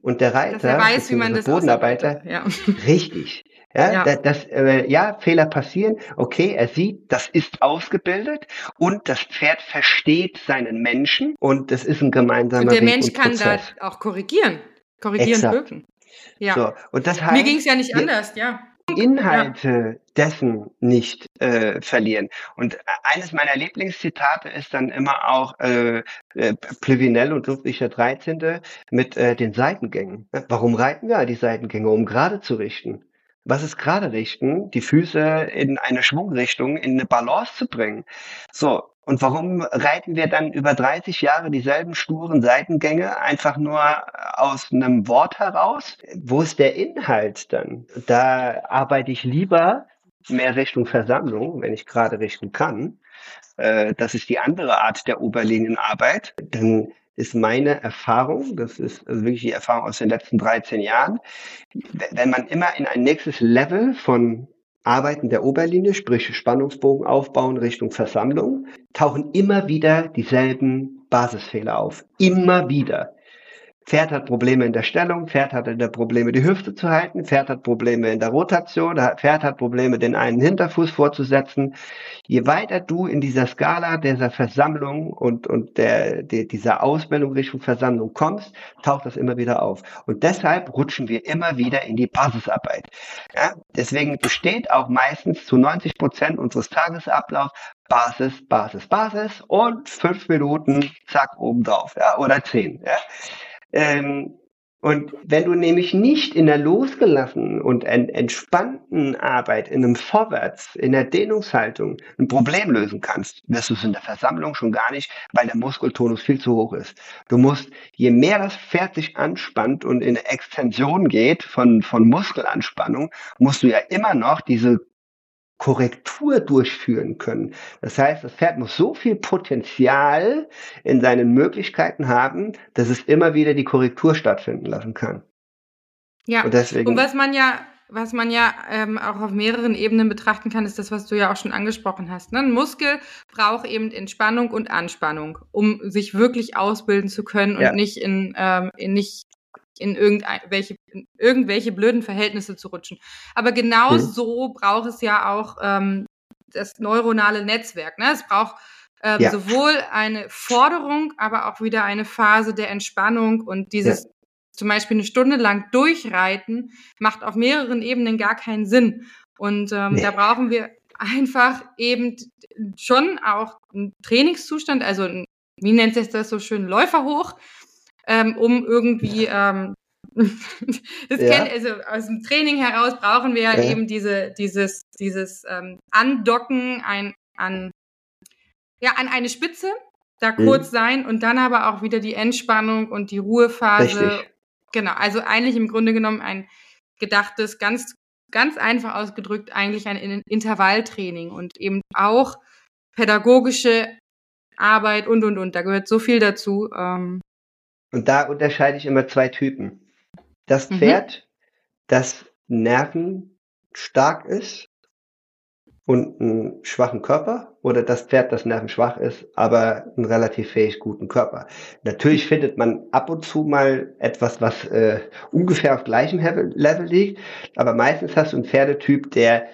und der Reiter, Dass er weiß, wie man das beziehungsweise Bodenarbeiter. Ja. richtig. Ja, Ja. da- Das, äh, ja, Fehler passieren. Okay, er sieht, das ist ausgebildet und das Pferd versteht seinen Menschen und das ist ein gemeinsamer Und der Weg Mensch kann da Prozess. auch korrigieren. Korrigieren Exakt. wirken. Ja. So, und das heißt, Mir ging es ja nicht anders, ja. die Inhalte dessen nicht äh, verlieren. Und eines meiner Lieblingszitate ist dann immer auch äh, äh, Plüvinel und Ludwig der 13. mit äh, den Seitengängen. Warum reiten wir die Seitengänge? Um gerade zu richten. Was ist gerade richten? Die Füße in eine Schwungrichtung, in eine Balance zu bringen. So. Und warum reiten wir dann über 30 Jahre dieselben sturen Seitengänge einfach nur aus einem Wort heraus? Wo ist der Inhalt dann? Da arbeite ich lieber mehr Richtung Versammlung, wenn ich gerade richten kann. Äh, das ist die andere Art der Oberlinienarbeit. Dann ist meine Erfahrung, das ist also wirklich die Erfahrung aus den letzten 13 Jahren, wenn man immer in ein nächstes Level von Arbeiten der Oberlinie, sprich Spannungsbogen aufbauen Richtung Versammlung, tauchen immer wieder dieselben Basisfehler auf. Immer wieder. Pferd hat Probleme in der Stellung, Pferd hat in der Probleme, die Hüfte zu halten, Pferd hat Probleme in der Rotation, Pferd hat Probleme, den einen Hinterfuß vorzusetzen. Je weiter du in dieser Skala dieser Versammlung und, und der, der, dieser Ausbildung Richtung Versammlung kommst, taucht das immer wieder auf. Und deshalb rutschen wir immer wieder in die Basisarbeit. Ja? Deswegen besteht auch meistens zu 90 Prozent unseres Tagesablaufs Basis, Basis, Basis und fünf Minuten, zack, oben drauf, ja, oder zehn. Ja? Ähm, und wenn du nämlich nicht in der losgelassenen und en entspannten Arbeit, in einem Vorwärts, in der Dehnungshaltung ein Problem lösen kannst, wirst du es in der Versammlung schon gar nicht, weil der Muskeltonus viel zu hoch ist. Du musst, je mehr das Pferd sich anspannt und in Extension geht von, von Muskelanspannung, musst du ja immer noch diese Korrektur durchführen können. Das heißt, das Pferd muss so viel Potenzial in seinen Möglichkeiten haben, dass es immer wieder die Korrektur stattfinden lassen kann. Ja, und, deswegen, und was man ja was man ja ähm, auch auf mehreren Ebenen betrachten kann, ist das, was du ja auch schon angesprochen hast. Ne? Ein Muskel braucht eben Entspannung und Anspannung, um sich wirklich ausbilden zu können und ja. nicht in, ähm, in nicht in irgendwelche, in irgendwelche blöden Verhältnisse zu rutschen. Aber genau mhm. so braucht es ja auch ähm, das neuronale Netzwerk. Ne? Es braucht ähm, ja. sowohl eine Forderung, aber auch wieder eine Phase der Entspannung und dieses ja. zum Beispiel eine Stunde lang durchreiten macht auf mehreren Ebenen gar keinen Sinn. Und ähm, nee. da brauchen wir einfach eben schon auch einen Trainingszustand, also ein, wie nennt sich das so schön, Läufer hoch, ähm, um irgendwie ähm, [LAUGHS] das ja. kennt, also aus dem Training heraus brauchen wir ja. eben diese, dieses, dieses ähm, Andocken ein, an, ja, an eine Spitze, da mhm. kurz sein und dann aber auch wieder die Entspannung und die Ruhephase. Richtig. Genau, also eigentlich im Grunde genommen ein gedachtes, ganz, ganz einfach ausgedrückt, eigentlich ein Intervalltraining und eben auch pädagogische Arbeit und und und. Da gehört so viel dazu. Ähm, und da unterscheide ich immer zwei Typen. Das mhm. Pferd, das nervenstark ist und einen schwachen Körper oder das Pferd, das nervenschwach ist, aber einen relativ fähig guten Körper. Natürlich findet man ab und zu mal etwas, was äh, ungefähr auf gleichem Level liegt, aber meistens hast du einen Pferdetyp, der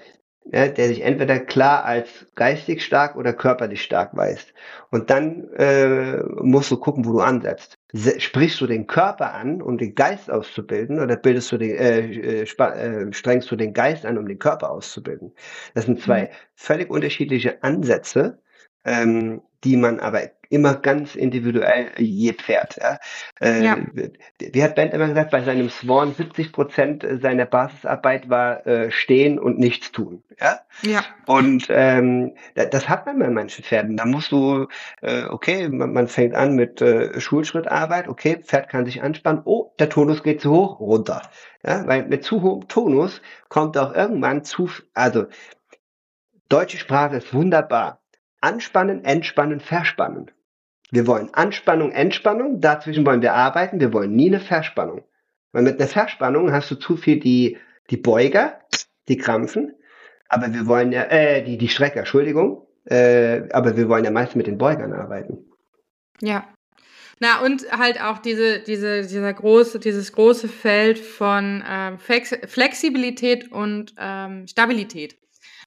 ja, der sich entweder klar als geistig stark oder körperlich stark weist. Und dann äh, musst du gucken, wo du ansetzt. Sprichst du den Körper an, um den Geist auszubilden, oder bildest du den, äh, äh, äh, strengst du den Geist an, um den Körper auszubilden? Das sind zwei mhm. völlig unterschiedliche Ansätze, ähm, die man aber immer ganz individuell je Pferd. Ja. Äh, ja. Wie hat Bent immer gesagt, bei seinem Swan 70 Prozent seiner Basisarbeit war äh, stehen und nichts tun. Ja. ja. Und ähm, das hat man bei manchen Pferden. Da musst du, äh, okay, man, man fängt an mit äh, Schulschrittarbeit, okay, Pferd kann sich anspannen, oh, der Tonus geht zu hoch, runter. Ja, weil mit zu hohem Tonus kommt auch irgendwann zu, also deutsche Sprache ist wunderbar. Anspannen, entspannen, verspannen. Wir wollen Anspannung, Entspannung, dazwischen wollen wir arbeiten, wir wollen nie eine Verspannung. Weil mit einer Verspannung hast du zu viel die, die Beuger, die Krampfen, aber wir wollen ja, äh, die, die Strecker, Entschuldigung, äh, aber wir wollen ja meist mit den Beugern arbeiten. Ja. Na, und halt auch diese, diese, dieser große, dieses große Feld von ähm, Flex Flexibilität und ähm, Stabilität.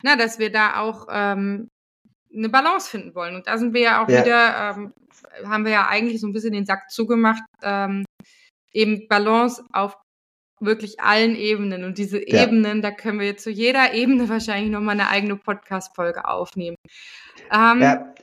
Na, dass wir da auch ähm, eine Balance finden wollen. Und da sind wir ja auch ja. wieder, ähm, haben wir ja eigentlich so ein bisschen den Sack zugemacht, ähm, eben Balance auf wirklich allen Ebenen. Und diese ja. Ebenen, da können wir jetzt zu jeder Ebene wahrscheinlich nochmal eine eigene Podcast-Folge aufnehmen. Ähm, ja.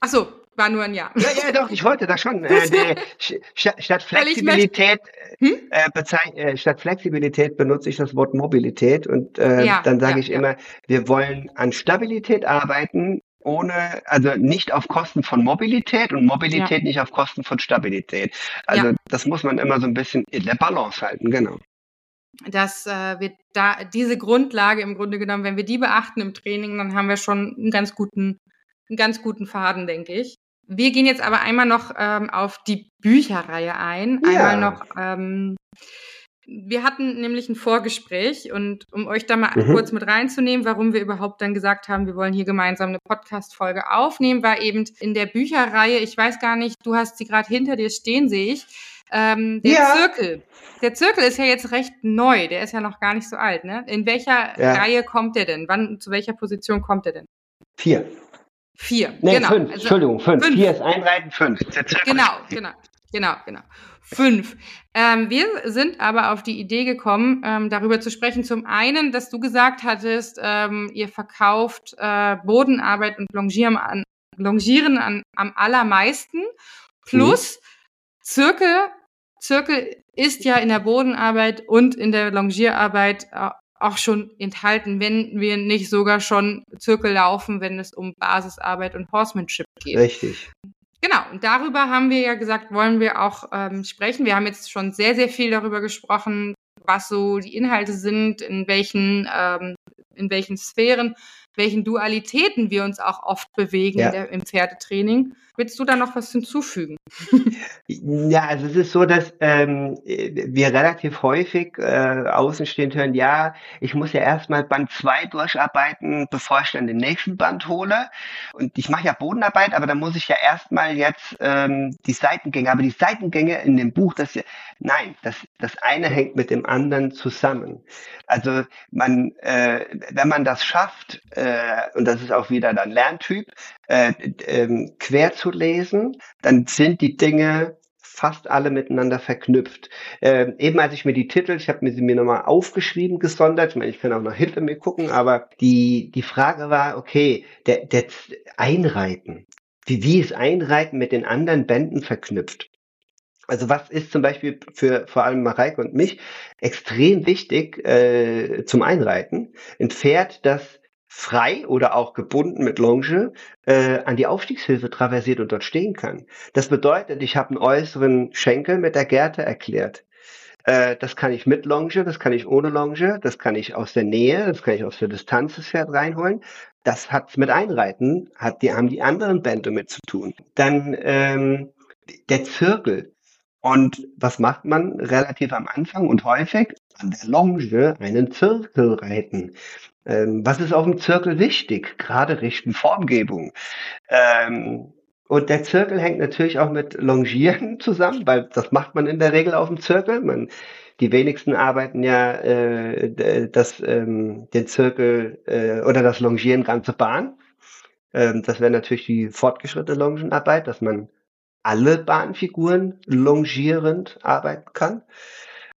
Ach so, war nur ein Ja. Ja, ja, doch, ich wollte das schon. Äh, [LAUGHS] statt Flexibilität, hm? äh, äh, statt Flexibilität benutze ich das Wort Mobilität und äh, ja, dann sage ja, ich immer, wir wollen an Stabilität arbeiten, ohne, also nicht auf Kosten von Mobilität und Mobilität nicht auf Kosten von Stabilität. Also das muss man immer so ein bisschen in der Balance halten, genau dass äh, wir da diese Grundlage im Grunde genommen, wenn wir die beachten im Training, dann haben wir schon einen ganz guten, einen ganz guten Faden, denke ich. Wir gehen jetzt aber einmal noch ähm, auf die Bücherreihe ein. Ja. Einmal noch, ähm, wir hatten nämlich ein Vorgespräch und um euch da mal mhm. kurz mit reinzunehmen, warum wir überhaupt dann gesagt haben, wir wollen hier gemeinsam eine Podcast-Folge aufnehmen, war eben in der Bücherreihe, ich weiß gar nicht, du hast sie gerade hinter dir stehen, sehe ich, ähm, der ja. Zirkel. Der Zirkel ist ja jetzt recht neu, der ist ja noch gar nicht so alt, ne? In welcher ja. Reihe kommt der denn? Wann, zu welcher Position kommt der denn? Vier. Vier. Nee, genau. fünf. Also, Entschuldigung, fünf. fünf. Vier ist einreiten, fünf. Genau, genau. Genau, genau. Fünf. Ähm, wir sind aber auf die Idee gekommen, ähm, darüber zu sprechen. Zum einen, dass du gesagt hattest, ähm, ihr verkauft äh, Bodenarbeit und Longieren, an, Longieren an, am allermeisten. Plus mhm. Zirkel. Zirkel ist ja in der Bodenarbeit und in der Longierarbeit äh, auch schon enthalten, wenn wir nicht sogar schon Zirkel laufen, wenn es um Basisarbeit und Horsemanship geht. Richtig. Genau, und darüber haben wir ja gesagt, wollen wir auch ähm, sprechen. Wir haben jetzt schon sehr, sehr viel darüber gesprochen, was so die Inhalte sind, in welchen ähm, in welchen Sphären, welchen Dualitäten wir uns auch oft bewegen ja. der, im Pferdetraining. Willst du da noch was hinzufügen? Ja, also es ist so, dass ähm, wir relativ häufig äh, außenstehend hören, ja, ich muss ja erstmal Band 2 durcharbeiten, bevor ich dann den nächsten Band hole. Und ich mache ja Bodenarbeit, aber da muss ich ja erstmal jetzt ähm, die Seitengänge, aber die Seitengänge in dem Buch, das nein, das, das eine hängt mit dem anderen zusammen. Also man, äh, wenn man das schafft, äh, und das ist auch wieder dann Lerntyp, äh, äh, quer zu lesen, dann sind die Dinge fast alle miteinander verknüpft. Äh, eben als ich mir die Titel, ich habe mir sie mir nochmal aufgeschrieben, gesondert, ich meine, ich kann auch noch hinter mir gucken, aber die, die Frage war, okay, der, der Einreiten, wie, wie ist Einreiten mit den anderen Bänden verknüpft? Also was ist zum Beispiel für vor allem Mareike und mich extrem wichtig äh, zum Einreiten? Ein Pferd, das frei oder auch gebunden mit Longe äh, an die Aufstiegshilfe traversiert und dort stehen kann. Das bedeutet, ich habe einen äußeren Schenkel mit der Gerte erklärt. Äh, das kann ich mit Longe, das kann ich ohne Longe, das kann ich aus der Nähe, das kann ich aus der Distanz des Pferd reinholen. Das hat's mit Einreiten, hat die, haben die anderen Bände mit zu tun. Dann ähm, der Zirkel. Und was macht man relativ am Anfang und häufig? An der Longe einen Zirkel reiten. Ähm, was ist auf dem Zirkel wichtig? Gerade Richten, Formgebung. Ähm, und der Zirkel hängt natürlich auch mit Longieren [LAUGHS] zusammen, weil das macht man in der Regel auf dem Zirkel. Man, die wenigsten arbeiten ja äh, das, ähm, den Zirkel äh, oder das Longieren ganze Bahn. Ähm, das wäre natürlich die fortgeschrittene Longenarbeit, dass man alle Bahnfiguren longierend arbeiten kann.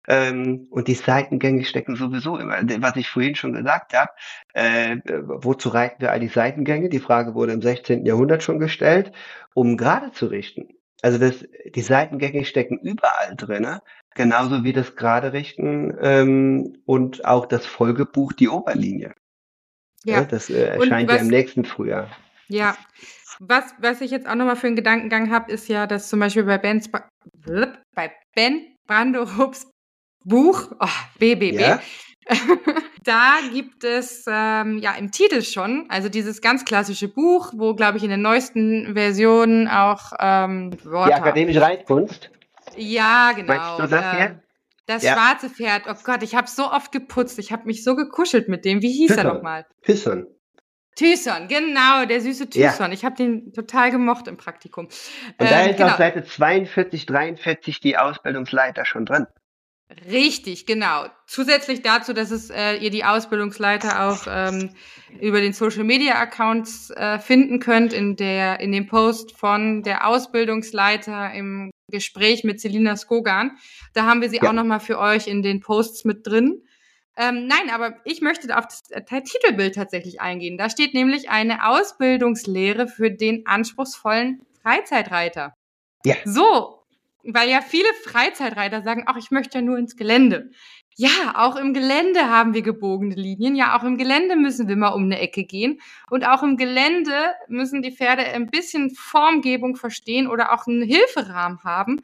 Ähm, und die Seitengänge stecken sowieso immer, was ich vorhin schon gesagt habe, äh, wozu reiten wir all die Seitengänge? Die Frage wurde im 16. Jahrhundert schon gestellt, um gerade zu richten. Also das, die Seitengänge stecken überall drin, genauso wie das gerade richten ähm, und auch das Folgebuch, die Oberlinie. Ja. ja das äh, erscheint was, ja im nächsten Frühjahr. Ja, was, was ich jetzt auch nochmal für einen Gedankengang habe, ist ja, dass zum Beispiel bei, Ben's, bei Ben Brandorups Buch, oh, BBB, ja? [LAUGHS] da gibt es ähm, ja im Titel schon, also dieses ganz klassische Buch, wo, glaube ich, in den neuesten Versionen auch ähm, Wörter. Die akademische Reitkunst? Ja, genau. Meinst du das hier? Ähm, das ja. schwarze Pferd, oh Gott, ich habe so oft geputzt, ich habe mich so gekuschelt mit dem. Wie hieß Thyson. er nochmal? Thyson. Thyson, genau, der süße Thyson. Ja. Ich habe den total gemocht im Praktikum. Und ähm, da ist genau. auf Seite 42, 43 die Ausbildungsleiter schon drin. Richtig, genau. Zusätzlich dazu, dass es äh, ihr die Ausbildungsleiter auch ähm, über den Social Media Accounts äh, finden könnt in der in dem Post von der Ausbildungsleiter im Gespräch mit Selina Skogan. Da haben wir sie ja. auch noch mal für euch in den Posts mit drin. Ähm, nein, aber ich möchte auf das äh, Titelbild tatsächlich eingehen. Da steht nämlich eine Ausbildungslehre für den anspruchsvollen Freizeitreiter. Ja. So, weil ja viele Freizeitreiter sagen, ach, ich möchte ja nur ins Gelände. Ja, auch im Gelände haben wir gebogene Linien. Ja, auch im Gelände müssen wir mal um eine Ecke gehen. Und auch im Gelände müssen die Pferde ein bisschen Formgebung verstehen oder auch einen Hilferahmen haben.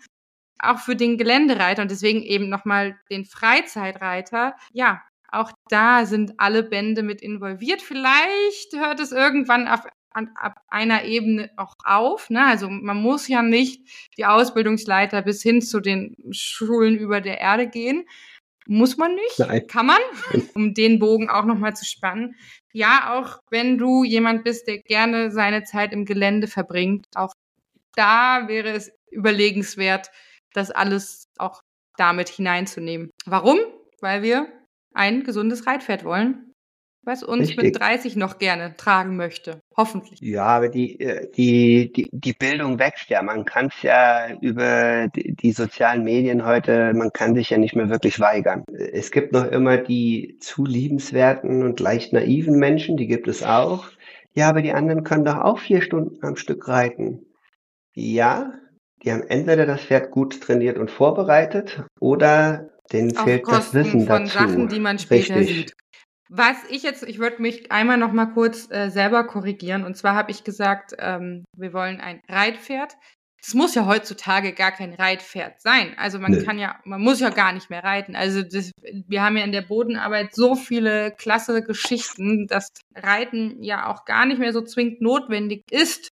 Auch für den Geländereiter und deswegen eben nochmal den Freizeitreiter. Ja, auch da sind alle Bände mit involviert. Vielleicht hört es irgendwann auf an, ab einer Ebene auch auf. Ne? Also man muss ja nicht die Ausbildungsleiter bis hin zu den Schulen über der Erde gehen. Muss man nicht, Nein. kann man, um den Bogen auch nochmal zu spannen. Ja, auch wenn du jemand bist, der gerne seine Zeit im Gelände verbringt, auch da wäre es überlegenswert, das alles auch damit hineinzunehmen. Warum? Weil wir ein gesundes Reitpferd wollen was uns Richtig. mit 30 noch gerne tragen möchte. Hoffentlich. Ja, aber die, äh, die, die, die Bildung wächst ja. Man kann es ja über die, die, sozialen Medien heute, man kann sich ja nicht mehr wirklich weigern. Es gibt noch immer die zu liebenswerten und leicht naiven Menschen, die gibt es auch. Ja, aber die anderen können doch auch vier Stunden am Stück reiten. Ja, die haben entweder das Pferd gut trainiert und vorbereitet oder denen Auf fehlt Kosten das Wissen von dazu. Sachen, die man später Richtig. sieht. Was ich jetzt, ich würde mich einmal noch mal kurz äh, selber korrigieren. Und zwar habe ich gesagt, ähm, wir wollen ein Reitpferd. es muss ja heutzutage gar kein Reitpferd sein. Also man nee. kann ja, man muss ja gar nicht mehr reiten. Also das, wir haben ja in der Bodenarbeit so viele klasse Geschichten, dass Reiten ja auch gar nicht mehr so zwingend notwendig ist,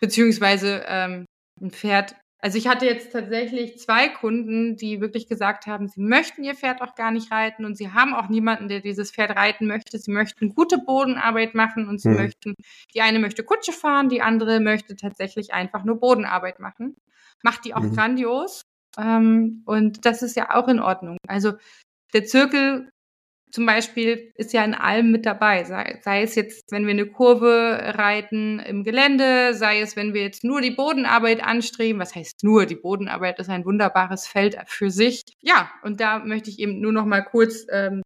beziehungsweise ähm, ein Pferd also ich hatte jetzt tatsächlich zwei Kunden, die wirklich gesagt haben, sie möchten ihr Pferd auch gar nicht reiten und sie haben auch niemanden, der dieses Pferd reiten möchte. Sie möchten gute Bodenarbeit machen und sie mhm. möchten, die eine möchte Kutsche fahren, die andere möchte tatsächlich einfach nur Bodenarbeit machen. Macht die auch mhm. grandios. Ähm, und das ist ja auch in Ordnung. Also der Zirkel zum Beispiel ist ja in allem mit dabei. Sei, sei, es jetzt, wenn wir eine Kurve reiten im Gelände, sei es, wenn wir jetzt nur die Bodenarbeit anstreben. Was heißt nur? Die Bodenarbeit ist ein wunderbares Feld für sich. Ja, und da möchte ich eben nur noch mal kurz ähm,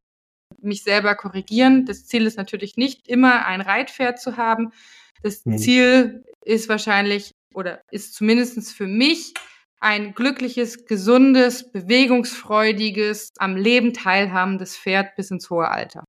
mich selber korrigieren. Das Ziel ist natürlich nicht immer ein Reitpferd zu haben. Das mhm. Ziel ist wahrscheinlich oder ist zumindestens für mich ein glückliches, gesundes, bewegungsfreudiges, am Leben teilhabendes Pferd bis ins hohe Alter.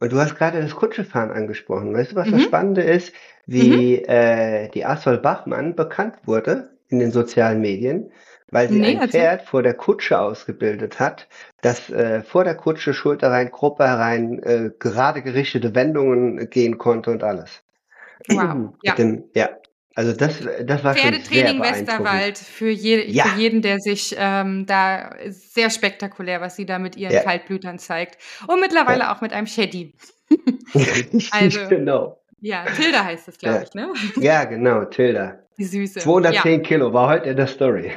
Und du hast gerade das Kutschefahren angesprochen. Weißt du, was mhm. das Spannende ist? Wie mhm. äh, die Asol Bachmann bekannt wurde in den sozialen Medien, weil sie nee, ein Pferd vor der Kutsche ausgebildet hat, das äh, vor der Kutsche Schulter rein, Gruppe herein, äh, gerade gerichtete Wendungen gehen konnte und alles. Wow. ja. Dem, ja. Also das, das war Pferdetraining schon sehr Westerwald für, je, ja. für jeden, der sich ähm, da sehr spektakulär, was sie da mit ihren ja. Kaltblütern zeigt. Und mittlerweile ja. auch mit einem Sheddy. [LAUGHS] also, genau. Ja, Tilda heißt es, glaube ich, ne? Ja, genau, Tilda. Die Süße. 210 Kilo, war heute in der Story. [LAUGHS]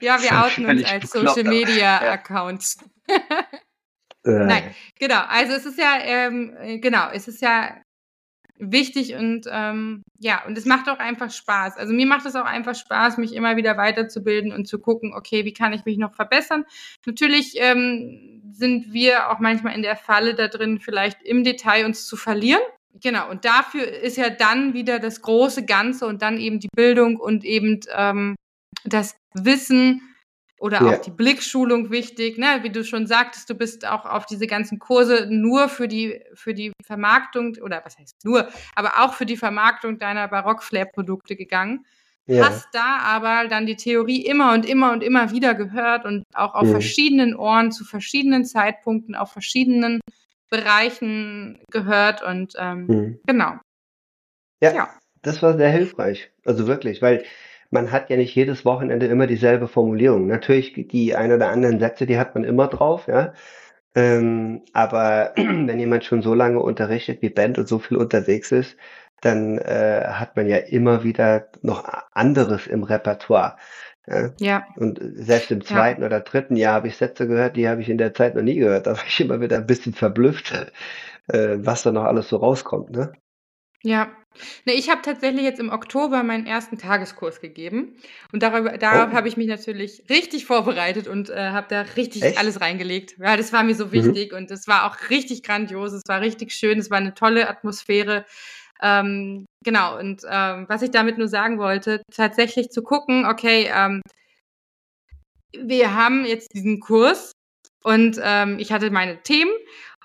ja, wir outen uns als Social Media Accounts. [LAUGHS] Nein, genau. Also es ist ja, ähm, genau, es ist ja wichtig und ähm, ja, und es macht auch einfach Spaß. Also mir macht es auch einfach Spaß, mich immer wieder weiterzubilden und zu gucken, okay, wie kann ich mich noch verbessern. Natürlich ähm, sind wir auch manchmal in der Falle da drin, vielleicht im Detail uns zu verlieren. Genau, und dafür ist ja dann wieder das große Ganze und dann eben die Bildung und eben ähm, das Wissen, oder ja. auch die Blickschulung wichtig, ne? Wie du schon sagtest, du bist auch auf diese ganzen Kurse nur für die, für die Vermarktung, oder was heißt nur, aber auch für die Vermarktung deiner Barock-Flair-Produkte gegangen. Ja. Hast da aber dann die Theorie immer und immer und immer wieder gehört und auch auf mhm. verschiedenen Ohren zu verschiedenen Zeitpunkten auf verschiedenen Bereichen gehört und ähm, mhm. genau. Ja, ja, das war sehr hilfreich. Also wirklich, weil man hat ja nicht jedes Wochenende immer dieselbe Formulierung. Natürlich die ein oder anderen Sätze, die hat man immer drauf, ja. Ähm, aber [CLEARS THROAT] wenn jemand schon so lange unterrichtet wie Band und so viel unterwegs ist, dann äh, hat man ja immer wieder noch anderes im Repertoire. Ja. ja. Und selbst im zweiten ja. oder dritten Jahr habe ich Sätze gehört, die habe ich in der Zeit noch nie gehört. Da war ich immer wieder ein bisschen verblüfft, äh, was da noch alles so rauskommt. Ne? Ja. Ne, ich habe tatsächlich jetzt im Oktober meinen ersten Tageskurs gegeben und darüber, darauf oh. habe ich mich natürlich richtig vorbereitet und äh, habe da richtig Echt? alles reingelegt. Ja, das war mir so mhm. wichtig mhm. und es war auch richtig grandios, es war richtig schön, es war eine tolle Atmosphäre. Ähm, genau, und ähm, was ich damit nur sagen wollte, tatsächlich zu gucken, okay, ähm, wir haben jetzt diesen Kurs und ähm, ich hatte meine Themen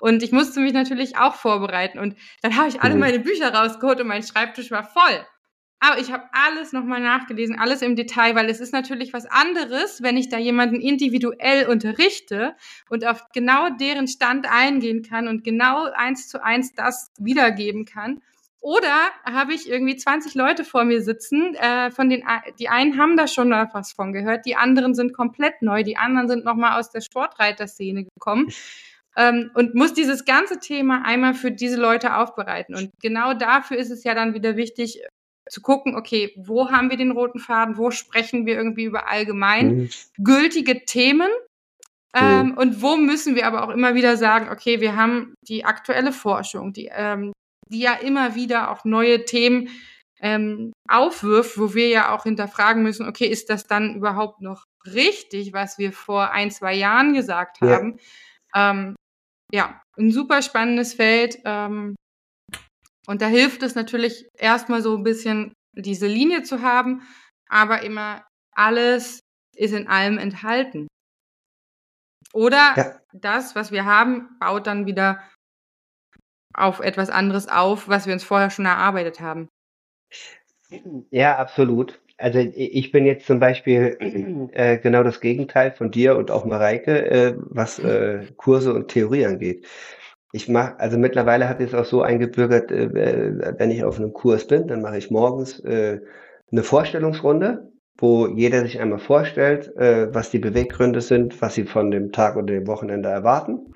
und ich musste mich natürlich auch vorbereiten. Und dann habe ich alle mhm. meine Bücher rausgeholt und mein Schreibtisch war voll. Aber ich habe alles nochmal nachgelesen, alles im Detail, weil es ist natürlich was anderes, wenn ich da jemanden individuell unterrichte und auf genau deren Stand eingehen kann und genau eins zu eins das wiedergeben kann. Oder habe ich irgendwie 20 Leute vor mir sitzen, äh, von den die einen haben da schon mal was von gehört, die anderen sind komplett neu, die anderen sind nochmal aus der Sportreiterszene gekommen ähm, und muss dieses ganze Thema einmal für diese Leute aufbereiten. Und genau dafür ist es ja dann wieder wichtig zu gucken, okay, wo haben wir den roten Faden, wo sprechen wir irgendwie über allgemein mhm. gültige Themen ähm, mhm. und wo müssen wir aber auch immer wieder sagen, okay, wir haben die aktuelle Forschung, die, ähm, die ja immer wieder auch neue Themen ähm, aufwirft, wo wir ja auch hinterfragen müssen, okay, ist das dann überhaupt noch richtig, was wir vor ein, zwei Jahren gesagt haben? Ja. Ähm, ja, ein super spannendes Feld. Ähm, und da hilft es natürlich erstmal so ein bisschen diese Linie zu haben, aber immer alles ist in allem enthalten. Oder ja. das, was wir haben, baut dann wieder auf etwas anderes auf, was wir uns vorher schon erarbeitet haben. Ja, absolut. Also ich bin jetzt zum Beispiel [CLEARS THROAT] äh, genau das Gegenteil von dir und auch Mareike, äh, was äh, Kurse und Theorie angeht. Ich mache, also mittlerweile hat es auch so eingebürgert, äh, äh, wenn ich auf einem Kurs bin, dann mache ich morgens äh, eine Vorstellungsrunde, wo jeder sich einmal vorstellt, äh, was die Beweggründe sind, was sie von dem Tag oder dem Wochenende erwarten.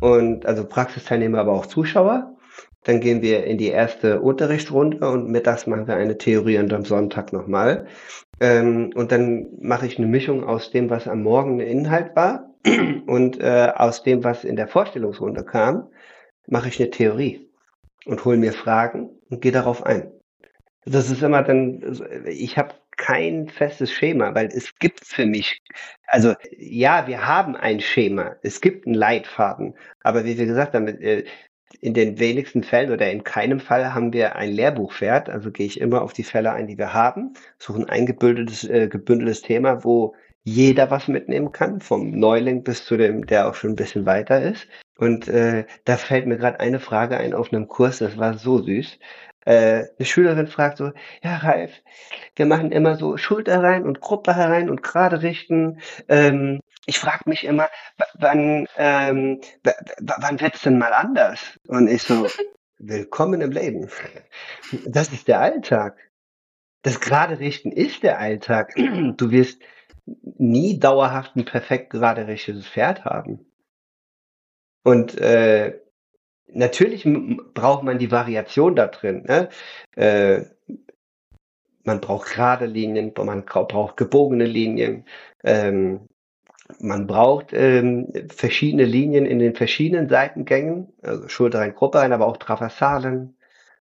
Und also Praxisteilnehmer, aber auch Zuschauer. Dann gehen wir in die erste Unterrichtsrunde und mittags machen wir eine Theorie und am Sonntag nochmal. Ähm, und dann mache ich eine Mischung aus dem, was am Morgen der Inhalt war und äh, aus dem, was in der Vorstellungsrunde kam, mache ich eine Theorie und hole mir Fragen und gehe darauf ein. Das ist immer dann, ich habe kein festes Schema, weil es gibt für mich, also ja, wir haben ein Schema, es gibt einen Leitfaden, aber wie wir gesagt haben, äh, in den wenigsten Fällen oder in keinem Fall haben wir ein Lehrbuchpferd. Also gehe ich immer auf die Fälle ein, die wir haben, suche ein eingebündeltes äh, gebündeltes Thema, wo jeder was mitnehmen kann, vom Neuling bis zu dem, der auch schon ein bisschen weiter ist. Und äh, da fällt mir gerade eine Frage ein auf einem Kurs, das war so süß. Äh, eine Schülerin fragt so, ja Ralf, wir machen immer so Schulter rein und Gruppe herein und gerade richten. Ähm, ich frage mich immer, wann, ähm, wann wird's denn mal anders? Und ich so, [LAUGHS] willkommen im Leben. Das ist der Alltag. Das gerade Richten ist der Alltag. Du wirst nie dauerhaft ein perfekt gerade richtiges Pferd haben. Und äh, natürlich braucht man die Variation da drin. Ne? Äh, man braucht gerade Linien, man braucht gebogene Linien. Ähm, man braucht ähm, verschiedene Linien in den verschiedenen Seitengängen, also Schulter rein, Gruppe rein, aber auch Traversalen,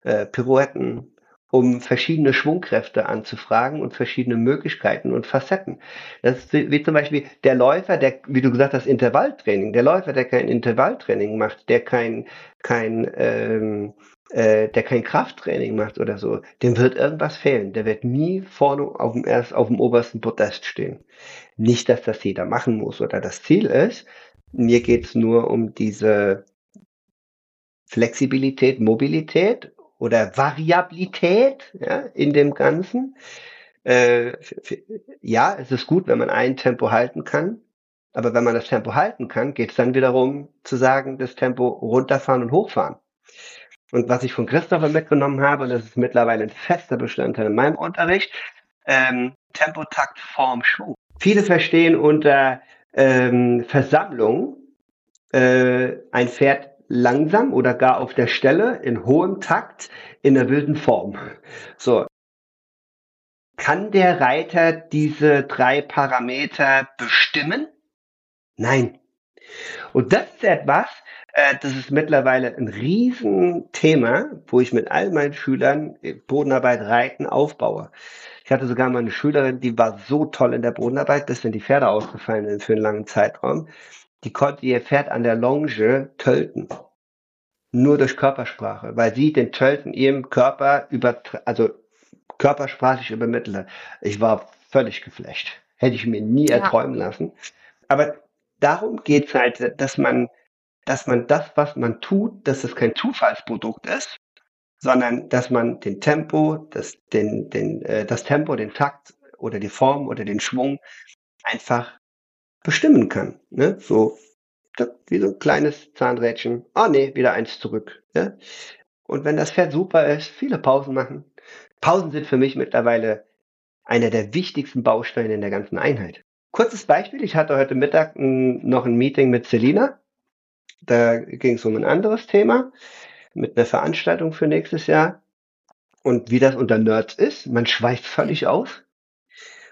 äh, Pirouetten, um verschiedene Schwungkräfte anzufragen und verschiedene Möglichkeiten und Facetten. Das ist wie zum Beispiel der Läufer, der, wie du gesagt hast, Intervalltraining. Der Läufer, der kein Intervalltraining macht, der kein, kein ähm, äh, der kein Krafttraining macht oder so, dem wird irgendwas fehlen. Der wird nie vorne auf dem, erst auf dem obersten Podest stehen. Nicht, dass das jeder machen muss oder das Ziel ist. Mir geht's nur um diese Flexibilität, Mobilität oder Variabilität ja, in dem Ganzen. Äh, ja, es ist gut, wenn man ein Tempo halten kann. Aber wenn man das Tempo halten kann, geht es dann wiederum zu sagen, das Tempo runterfahren und hochfahren. Und was ich von Christopher mitgenommen habe, und das ist mittlerweile ein fester Bestandteil in meinem Unterricht, ähm, Tempo, Takt, Form, Schwung. Viele verstehen unter ähm, Versammlung äh, ein Pferd langsam oder gar auf der Stelle in hohem Takt in der wilden Form. So. Kann der Reiter diese drei Parameter bestimmen? Nein. Und das ist etwas, äh, das ist mittlerweile ein Riesenthema, wo ich mit all meinen Schülern Bodenarbeit, Reiten aufbaue. Ich hatte sogar mal eine Schülerin, die war so toll in der Bodenarbeit, bis wenn die Pferde ausgefallen sind für einen langen Zeitraum. Die konnte ihr Pferd an der Longe tölten. Nur durch Körpersprache, weil sie den Tölten ihrem Körper über, also körpersprachlich übermittle. Ich war völlig geflecht. Hätte ich mir nie ja. erträumen lassen. Aber darum geht's halt, dass man dass man das, was man tut, dass es kein Zufallsprodukt ist, sondern dass man den Tempo, das, den, den, äh, das Tempo, den Takt oder die Form oder den Schwung einfach bestimmen kann. Ne? So wie so ein kleines Zahnrädchen. Ah oh, nee, wieder eins zurück. Ja? Und wenn das Pferd super ist, viele Pausen machen. Pausen sind für mich mittlerweile einer der wichtigsten Bausteine in der ganzen Einheit. Kurzes Beispiel, ich hatte heute Mittag noch ein Meeting mit Selina da ging es um ein anderes Thema mit einer Veranstaltung für nächstes Jahr. Und wie das unter Nerds ist, man schweift völlig aus.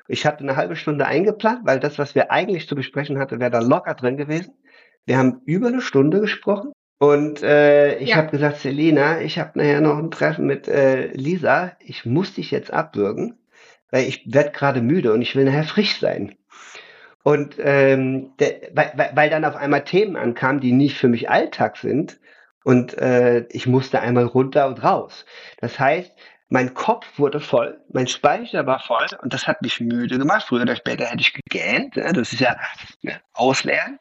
Ich hatte eine halbe Stunde eingeplant, weil das, was wir eigentlich zu besprechen hatten, wäre da locker drin gewesen. Wir haben über eine Stunde gesprochen. Und äh, ich ja. habe gesagt, Selina, ich habe nachher noch ein Treffen mit äh, Lisa. Ich muss dich jetzt abwürgen, weil ich werde gerade müde und ich will nachher frisch sein. Und ähm, der, weil, weil dann auf einmal Themen ankamen, die nicht für mich Alltag sind. Und äh, ich musste einmal runter und raus. Das heißt, mein Kopf wurde voll, mein Speicher war voll und das hat mich müde gemacht. Früher oder später hätte ich gegähnt. Ne? Das ist ja ne, ausleeren.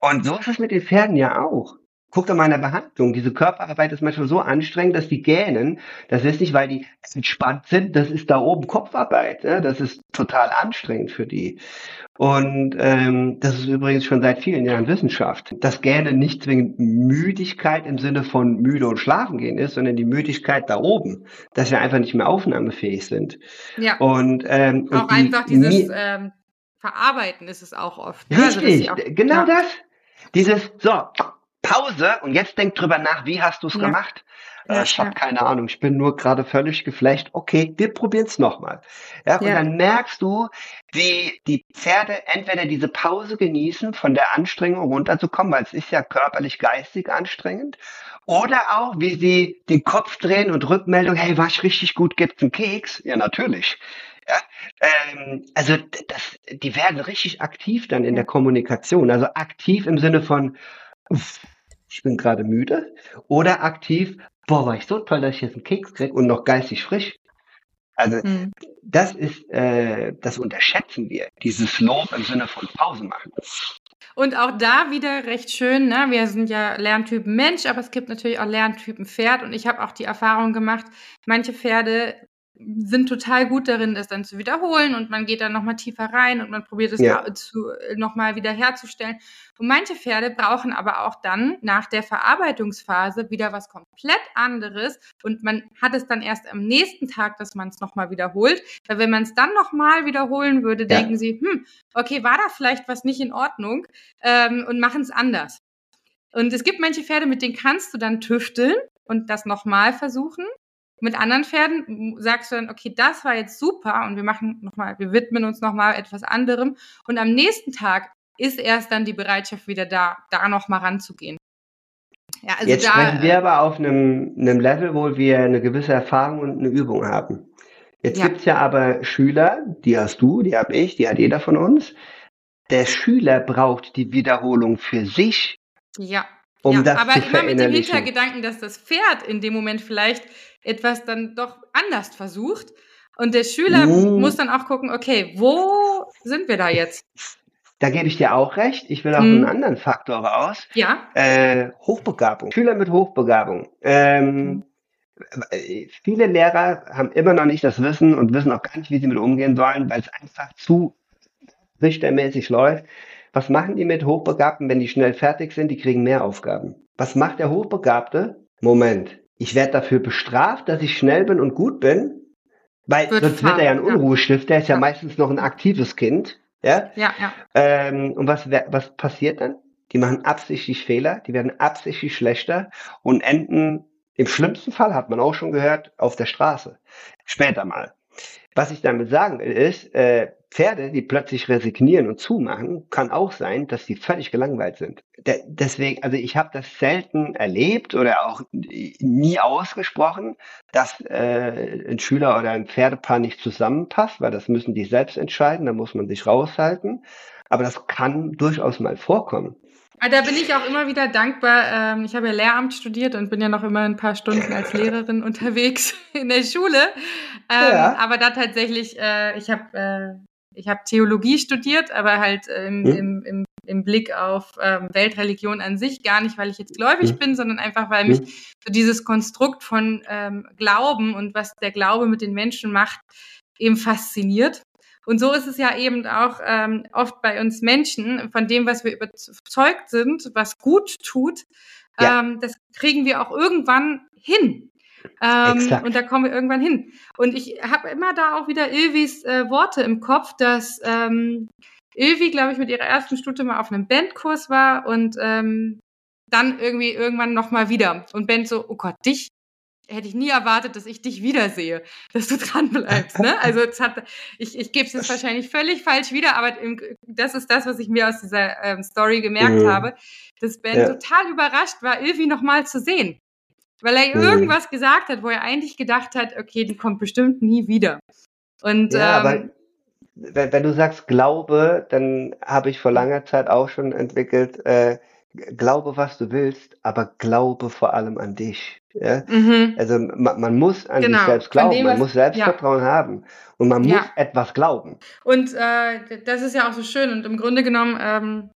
Und so ist es mit den Pferden ja auch. Guck doch mal in der Behandlung. Diese Körperarbeit ist manchmal so anstrengend, dass die gähnen. Das ist nicht, weil die entspannt sind. Das ist da oben Kopfarbeit. Ne? Das ist total anstrengend für die. Und ähm, das ist übrigens schon seit vielen Jahren Wissenschaft. Das Gähnen nicht zwingend Müdigkeit im Sinne von müde und schlafen gehen ist, sondern die Müdigkeit da oben, dass wir einfach nicht mehr aufnahmefähig sind. Ja. Und, ähm, auch und die, einfach dieses ähm, Verarbeiten ist es auch oft. ne? Richtig, also, auch, genau ja. das. Dieses, so, Pause und jetzt denk drüber nach, wie hast du es ja. gemacht? Ja, ich habe keine Ahnung, ich bin nur gerade völlig geflecht. Okay, wir probieren es nochmal. Ja, und dann merkst du, wie die Pferde entweder diese Pause genießen, von der Anstrengung runterzukommen, weil es ist ja körperlich, geistig anstrengend, oder auch, wie sie den Kopf drehen und Rückmeldung, hey, war ich richtig gut, gibt's einen Keks? Ja, natürlich. Ja, ähm, also das, die werden richtig aktiv dann in der Kommunikation. Also aktiv im Sinne von, ich bin gerade müde. Oder aktiv, boah, war ich so toll, dass ich jetzt einen Keks krieg und noch geistig frisch. Also hm. das ist, äh, das unterschätzen wir, dieses Lob im Sinne von Pause machen. Und auch da wieder recht schön, ne? wir sind ja Lerntypen Mensch, aber es gibt natürlich auch Lerntypen Pferd und ich habe auch die Erfahrung gemacht, manche Pferde sind total gut darin, es dann zu wiederholen und man geht dann nochmal tiefer rein und man probiert es ja. nochmal wieder herzustellen. Und manche Pferde brauchen aber auch dann nach der Verarbeitungsphase wieder was komplett anderes und man hat es dann erst am nächsten Tag, dass man es nochmal wiederholt. Weil wenn man es dann nochmal wiederholen würde, ja. denken sie, hm, okay, war da vielleicht was nicht in Ordnung ähm, und machen es anders. Und es gibt manche Pferde, mit denen kannst du dann tüfteln und das nochmal versuchen. Mit anderen Pferden sagst du dann, okay, das war jetzt super und wir machen nochmal, wir widmen uns nochmal etwas anderem. Und am nächsten Tag ist erst dann die Bereitschaft wieder da, da nochmal ranzugehen. Ja, also jetzt da, sprechen wir aber auf einem, einem Level, wo wir eine gewisse Erfahrung und eine Übung haben. Jetzt ja. gibt's ja aber Schüler, die hast du, die habe ich, die hat jeder von uns. Der Schüler braucht die Wiederholung für sich. Ja. Um ja, das aber zu immer mit dem Hintergedanken, dass das Pferd in dem Moment vielleicht etwas dann doch anders versucht. Und der Schüler mm. muss dann auch gucken, okay, wo sind wir da jetzt? Da gebe ich dir auch recht. Ich will auch hm. einen anderen Faktor raus. Ja. Äh, Hochbegabung. Schüler mit Hochbegabung. Ähm, hm. Viele Lehrer haben immer noch nicht das Wissen und wissen auch gar nicht, wie sie mit umgehen sollen, weil es einfach zu richtermäßig läuft. Was machen die mit Hochbegabten, wenn die schnell fertig sind? Die kriegen mehr Aufgaben. Was macht der Hochbegabte? Moment, ich werde dafür bestraft, dass ich schnell bin und gut bin, weil wird sonst wird er ja ein Unruhestift, der ist ja. ja. meistens noch ein aktives Kind. Ja, ja. ja. Ähm, und was, was passiert dann? Die machen absichtlich Fehler, die werden absichtlich schlechter und enden im schlimmsten Fall, hat man auch schon gehört, auf der Straße. Später mal. Was ich damit sagen will, ist, äh, Pferde, die plötzlich resignieren und zumachen, kann auch sein, dass sie völlig gelangweilt sind. De deswegen, also ich habe das selten erlebt oder auch nie ausgesprochen, dass äh, ein Schüler oder ein Pferdepaar nicht zusammenpasst, weil das müssen die selbst entscheiden, da muss man sich raushalten. Aber das kann durchaus mal vorkommen. Ah, da bin ich auch immer wieder dankbar. Ähm, ich habe ja Lehramt studiert und bin ja noch immer ein paar Stunden als Lehrerin [LAUGHS] unterwegs in der Schule. Ähm, ja. Aber da tatsächlich, äh, ich habe äh, ich habe Theologie studiert, aber halt im, hm? im, im, im Blick auf ähm, Weltreligion an sich, gar nicht, weil ich jetzt gläubig hm? bin, sondern einfach, weil hm? mich so dieses Konstrukt von ähm, Glauben und was der Glaube mit den Menschen macht, eben fasziniert. Und so ist es ja eben auch ähm, oft bei uns Menschen, von dem, was wir überzeugt sind, was gut tut, ja. ähm, das kriegen wir auch irgendwann hin. Ähm, und da kommen wir irgendwann hin. Und ich habe immer da auch wieder Ilvis äh, Worte im Kopf, dass ähm, Ilvi, glaube ich, mit ihrer ersten Stute mal auf einem Bandkurs war und ähm, dann irgendwie irgendwann nochmal wieder. Und Ben so, oh Gott, dich hätte ich nie erwartet, dass ich dich wiedersehe, dass du dran bleibst. Ne? [LAUGHS] Also hat, ich, ich gebe es jetzt wahrscheinlich völlig falsch wieder, aber im, das ist das, was ich mir aus dieser ähm, Story gemerkt mhm. habe, dass Ben ja. total überrascht war, Ilvi nochmal zu sehen. Weil er mhm. irgendwas gesagt hat, wo er eigentlich gedacht hat, okay, die kommt bestimmt nie wieder. Und ja, ähm, aber wenn, wenn, du sagst Glaube, dann habe ich vor langer Zeit auch schon entwickelt, äh, glaube, was du willst, aber glaube vor allem an dich. Ja? Mhm. Also man, man, muss an genau. sich selbst glauben, dem, man muss Selbstvertrauen ja. haben und man ja. muss etwas glauben. Und äh, das ist ja auch so schön und im Grunde genommen ähm,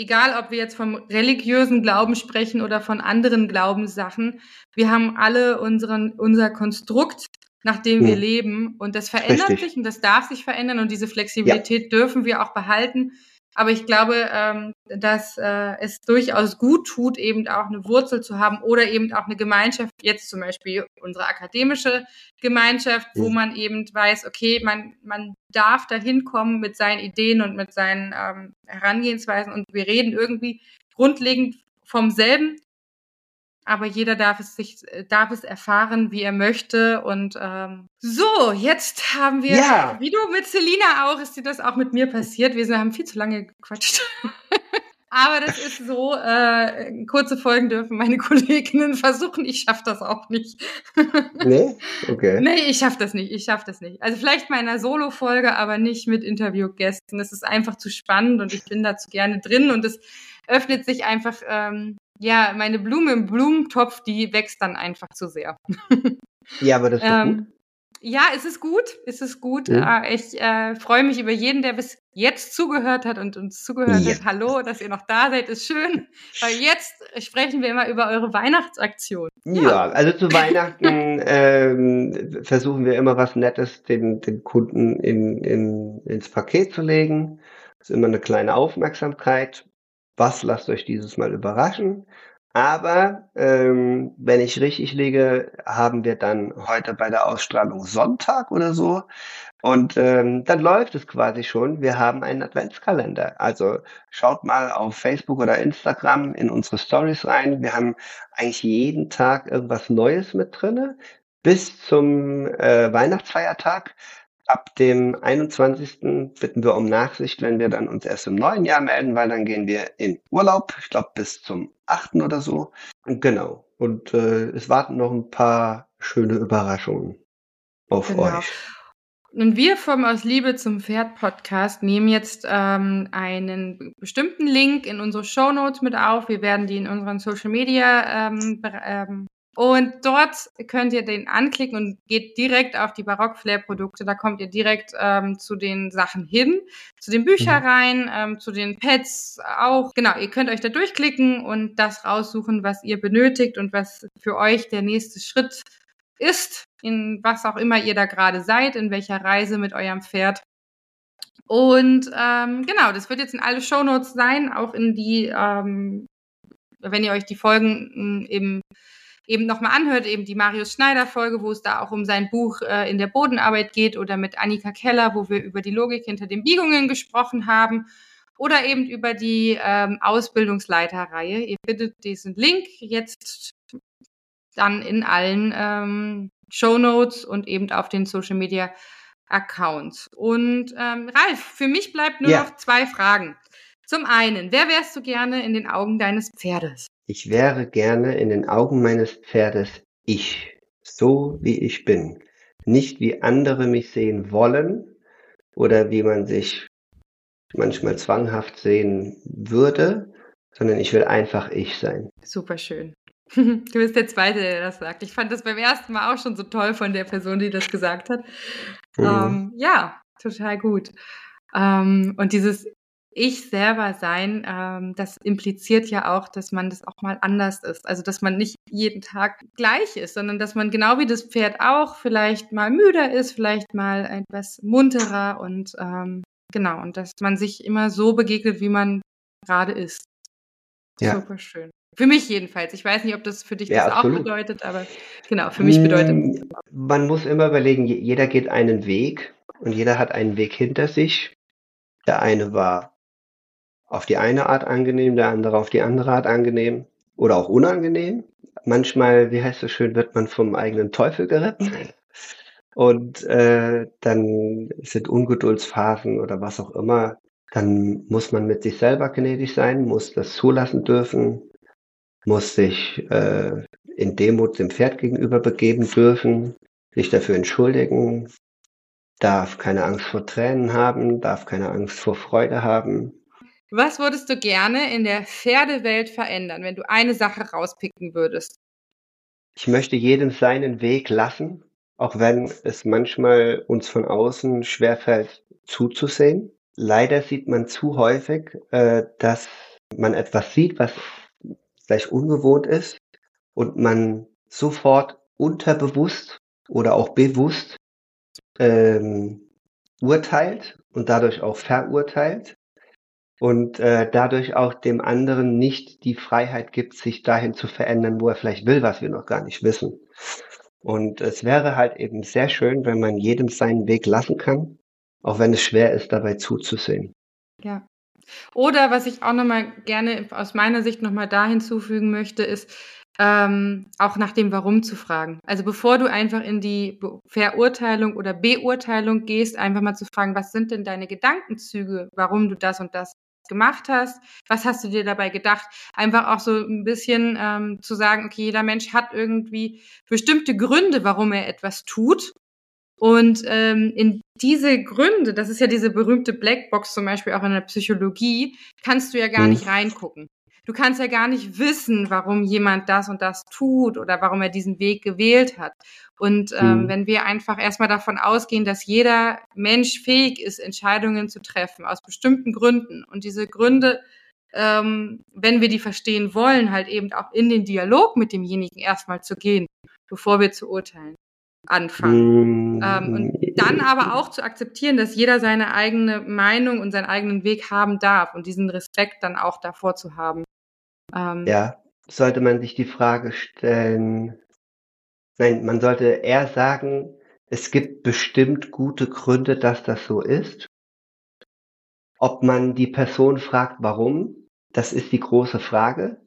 egal ob wir jetzt vom religiösen Glauben sprechen oder von anderen Glaubenssachen, wir haben alle unseren, unser Konstrukt, nach dem hm. wir leben. Und das verändert Richtig. sich und das darf sich verändern und diese Flexibilität ja. dürfen wir auch behalten. Aber ich glaube, ähm, dass äh, es durchaus gut tut, eben auch eine Wurzel zu haben oder eben auch eine Gemeinschaft, jetzt zum Beispiel unsere akademische Gemeinschaft, wo mhm. man eben weiß, okay, man, man darf da hinkommen mit seinen Ideen und mit seinen ähm, Herangehensweisen und wir reden irgendwie grundlegend vom selben, aber jeder darf es sich, äh, darf es erfahren, wie er möchte. Und ähm, so, jetzt haben wir, ja. wie du mit Selina auch, ist dir das auch mit mir passiert. Wir haben viel zu lange gequatscht. [LAUGHS] Aber das ist so, äh, kurze Folgen dürfen meine [LAUGHS] Kolleginnen versuchen. Ich schaffe das auch nicht. [LAUGHS] nee? Okay. Nee, ich schaffe das nicht. Ich schaffe das nicht. Also vielleicht mal in einer Solo-Folge, aber nicht mit Interviewgästen. Das ist einfach zu spannend und ich bin dazu gerne drin und es öffnet sich einfach ähm, ja, meine Blume im Blumentopf, die wächst dann einfach zu sehr. [LAUGHS] ja, aber das ist ähm, gut. Ja, es ist gut, es ist gut. Ja. Äh, ich äh, freue mich über jeden, der bis jetzt zugehört hat und uns zugehört ja. hat. Hallo, dass ihr noch da seid, ist schön. Weil jetzt sprechen wir immer über eure Weihnachtsaktion. Ja, ja also zu Weihnachten ähm, versuchen wir immer was Nettes den, den Kunden in, in, ins Paket zu legen. Das ist immer eine kleine Aufmerksamkeit was lasst euch dieses Mal überraschen. Aber ähm, wenn ich richtig liege, haben wir dann heute bei der Ausstrahlung Sonntag oder so. Und ähm, dann läuft es quasi schon. Wir haben einen Adventskalender. Also schaut mal auf Facebook oder Instagram in unsere Stories rein. Wir haben eigentlich jeden Tag irgendwas Neues mit drinne bis zum äh, Weihnachtsfeiertag ab dem 21. bitten wir um Nachsicht, wenn wir dann uns erst im neuen Jahr melden, weil dann gehen wir in Urlaub, ich glaube bis zum 8. oder so. Genau. Und äh, es warten noch ein paar schöne Überraschungen auf genau. euch. Und wir vom Aus Liebe zum Pferd Podcast nehmen jetzt ähm, einen bestimmten Link in unsere Show Notes mit auf. Wir werden die in unseren Social Media ähm, ähm, und dort könnt ihr den anklicken und geht direkt auf die Barock-Flair-Produkte. Da kommt ihr direkt ähm, zu den Sachen hin, zu den Büchereien, mhm. ähm, zu den Pads auch. Genau, ihr könnt euch da durchklicken und das raussuchen, was ihr benötigt und was für euch der nächste Schritt ist, in was auch immer ihr da gerade seid, in welcher Reise mit eurem Pferd. Und ähm, genau, das wird jetzt in alle Shownotes sein, auch in die, ähm, wenn ihr euch die Folgen eben eben nochmal anhört, eben die Marius Schneider-Folge, wo es da auch um sein Buch äh, in der Bodenarbeit geht oder mit Annika Keller, wo wir über die Logik hinter den Biegungen gesprochen haben oder eben über die ähm, Ausbildungsleiterreihe. Ihr findet diesen Link jetzt dann in allen ähm, Show Notes und eben auf den Social Media Accounts. Und ähm, Ralf, für mich bleibt nur ja. noch zwei Fragen. Zum einen, wer wärst du gerne in den Augen deines Pferdes? Ich wäre gerne in den Augen meines Pferdes ich, so wie ich bin. Nicht wie andere mich sehen wollen oder wie man sich manchmal zwanghaft sehen würde, sondern ich will einfach ich sein. Super schön. [LAUGHS] Du bist der Zweite, der das sagt. Ich fand das beim ersten Mal auch schon so toll von der Person, die das gesagt hat. Mhm. Ähm, ja, total gut. Ähm, und dieses ich selber sein, ähm, das impliziert ja auch, dass man das auch mal anders ist. Also, dass man nicht jeden Tag gleich ist, sondern dass man genau wie das Pferd auch vielleicht mal müder ist, vielleicht mal etwas munterer und ähm, genau, und dass man sich immer so begegnet, wie man gerade ist. Ja. Super schön. Für mich jedenfalls. Ich weiß nicht, ob das für dich ja, das absolut. auch bedeutet, aber genau, für mich bedeutet mm, das. Man muss immer überlegen, jeder geht einen Weg und jeder hat einen Weg hinter sich. Der eine war auf die eine Art angenehm, der andere auf die andere Art angenehm oder auch unangenehm. Manchmal, wie heißt es schön, wird man vom eigenen Teufel geritten. [LAUGHS] Und äh, dann sind Ungeduldsphasen oder was auch immer. Dann muss man mit sich selber gnädig sein, muss das zulassen dürfen, muss sich äh, in Demut dem Pferd gegenüber begeben dürfen, sich dafür entschuldigen, darf keine Angst vor Tränen haben, darf keine Angst vor Freude haben, was würdest du gerne in der Pferdewelt verändern, wenn du eine Sache rauspicken würdest? Ich möchte jedem seinen Weg lassen, auch wenn es manchmal uns von außen schwerfällt zuzusehen. Leider sieht man zu häufig, äh, dass man etwas sieht, was vielleicht ungewohnt ist und man sofort unterbewusst oder auch bewusst ähm, urteilt und dadurch auch verurteilt und äh, dadurch auch dem anderen nicht die Freiheit gibt, sich dahin zu verändern, wo er vielleicht will, was wir noch gar nicht wissen. Und es wäre halt eben sehr schön, wenn man jedem seinen Weg lassen kann, auch wenn es schwer ist, dabei zuzusehen. Ja. Oder was ich auch nochmal gerne aus meiner Sicht nochmal da hinzufügen möchte, ist, ähm, auch nach dem Warum zu fragen. Also bevor du einfach in die Verurteilung oder Beurteilung gehst, einfach mal zu fragen, was sind denn deine Gedankenzüge, warum du das und das gemacht hast, was hast du dir dabei gedacht? Einfach auch so ein bisschen ähm, zu sagen, okay, jeder Mensch hat irgendwie bestimmte Gründe, warum er etwas tut. Und ähm, in diese Gründe, das ist ja diese berühmte Blackbox zum Beispiel auch in der Psychologie, kannst du ja gar hm. nicht reingucken. Du kannst ja gar nicht wissen, warum jemand das und das tut oder warum er diesen Weg gewählt hat. Und ähm, mhm. wenn wir einfach erstmal davon ausgehen, dass jeder Mensch fähig ist, Entscheidungen zu treffen aus bestimmten Gründen und diese Gründe, ähm, wenn wir die verstehen wollen, halt eben auch in den Dialog mit demjenigen erstmal zu gehen, bevor wir zu urteilen anfangen. Mhm. Ähm, und dann aber auch zu akzeptieren, dass jeder seine eigene Meinung und seinen eigenen Weg haben darf und diesen Respekt dann auch davor zu haben. Ähm, ja, sollte man sich die Frage stellen, nein, man sollte eher sagen, es gibt bestimmt gute Gründe, dass das so ist. Ob man die Person fragt, warum, das ist die große Frage,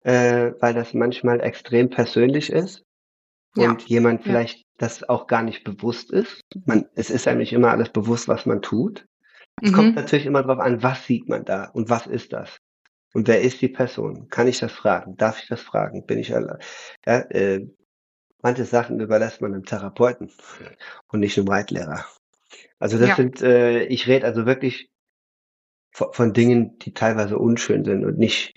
äh, weil das manchmal extrem persönlich ist und ja. jemand vielleicht ja. das auch gar nicht bewusst ist. Man, es ist eigentlich immer alles bewusst, was man tut. Es mhm. kommt natürlich immer darauf an, was sieht man da und was ist das. Und wer ist die Person? Kann ich das fragen? Darf ich das fragen? Bin ich allein? Ja, äh, manche Sachen überlässt man einem Therapeuten und nicht einem Reitlehrer. Also das ja. sind, äh, ich rede also wirklich von, von Dingen, die teilweise unschön sind und nicht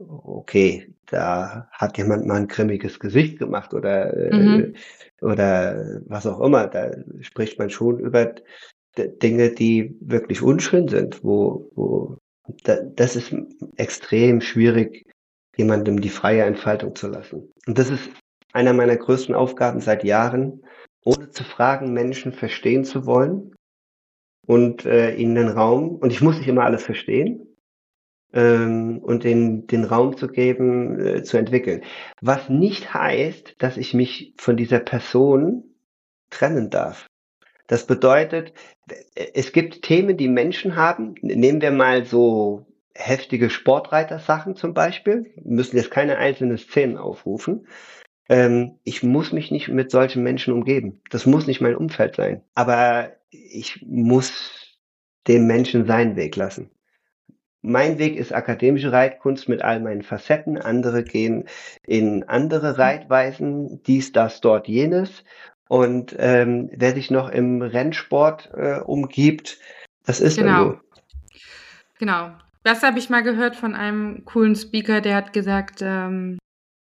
okay, da hat jemand mal ein grimmiges Gesicht gemacht oder, äh, mhm. äh, oder was auch immer. Da spricht man schon über Dinge, die wirklich unschön sind, wo, wo das ist extrem schwierig, jemandem die freie Entfaltung zu lassen. Und das ist einer meiner größten Aufgaben seit Jahren, ohne zu fragen, Menschen verstehen zu wollen und äh, ihnen den Raum, und ich muss nicht immer alles verstehen, ähm, und den, den Raum zu geben, äh, zu entwickeln. Was nicht heißt, dass ich mich von dieser Person trennen darf. Das bedeutet, es gibt Themen, die Menschen haben. Nehmen wir mal so heftige Sportreiter-Sachen zum Beispiel. Wir müssen jetzt keine einzelnen Szenen aufrufen. Ähm, ich muss mich nicht mit solchen Menschen umgeben. Das muss nicht mein Umfeld sein. Aber ich muss dem Menschen seinen Weg lassen. Mein Weg ist akademische Reitkunst mit all meinen Facetten. Andere gehen in andere Reitweisen, dies, das, dort, jenes. Und ähm, wer sich noch im Rennsport äh, umgibt, das ist genau. So. Genau. Das habe ich mal gehört von einem coolen Speaker, der hat gesagt, ähm,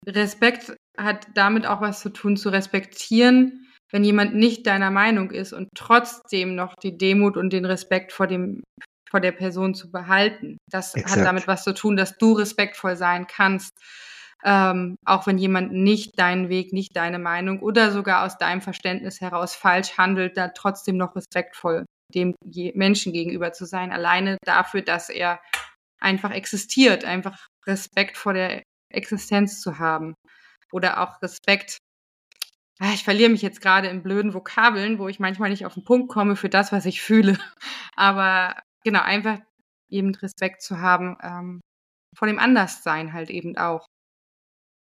Respekt hat damit auch was zu tun, zu respektieren, wenn jemand nicht deiner Meinung ist und trotzdem noch die Demut und den Respekt vor dem vor der Person zu behalten. Das Exakt. hat damit was zu tun, dass du respektvoll sein kannst, ähm, auch wenn jemand nicht deinen Weg, nicht deine Meinung oder sogar aus deinem Verständnis heraus falsch handelt, da trotzdem noch respektvoll dem Menschen gegenüber zu sein, alleine dafür, dass er einfach existiert, einfach Respekt vor der Existenz zu haben oder auch Respekt ah, ich verliere mich jetzt gerade in blöden Vokabeln, wo ich manchmal nicht auf den Punkt komme für das, was ich fühle. [LAUGHS] Aber genau, einfach eben Respekt zu haben ähm, vor dem Anderssein halt eben auch.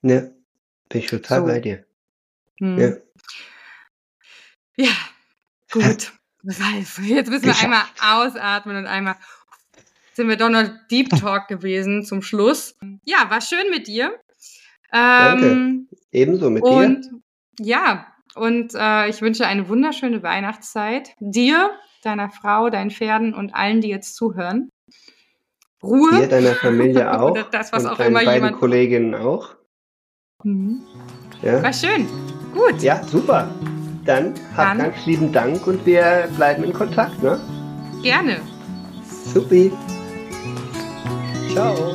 Ja, bin ich total so. bei dir. Hm. Ja. ja, gut. Ralf, jetzt müssen wir ich einmal ausatmen und einmal sind wir doch noch Deep [LAUGHS] Talk gewesen zum Schluss. Ja, war schön mit dir. Danke. Ähm, Ebenso mit und, dir. Ja, und äh, ich wünsche eine wunderschöne Weihnachtszeit. Dir, deiner Frau, deinen Pferden und allen, die jetzt zuhören. Ruhe. Dir, deiner Familie [LAUGHS] auch. Das, was und auch immer beiden jemand. Kolleginnen auch. Mhm. Ja. War schön. Gut. Ja, super. Dann hab ganz lieben Dank und wir bleiben in Kontakt, ne? Gerne. Supi. Ciao.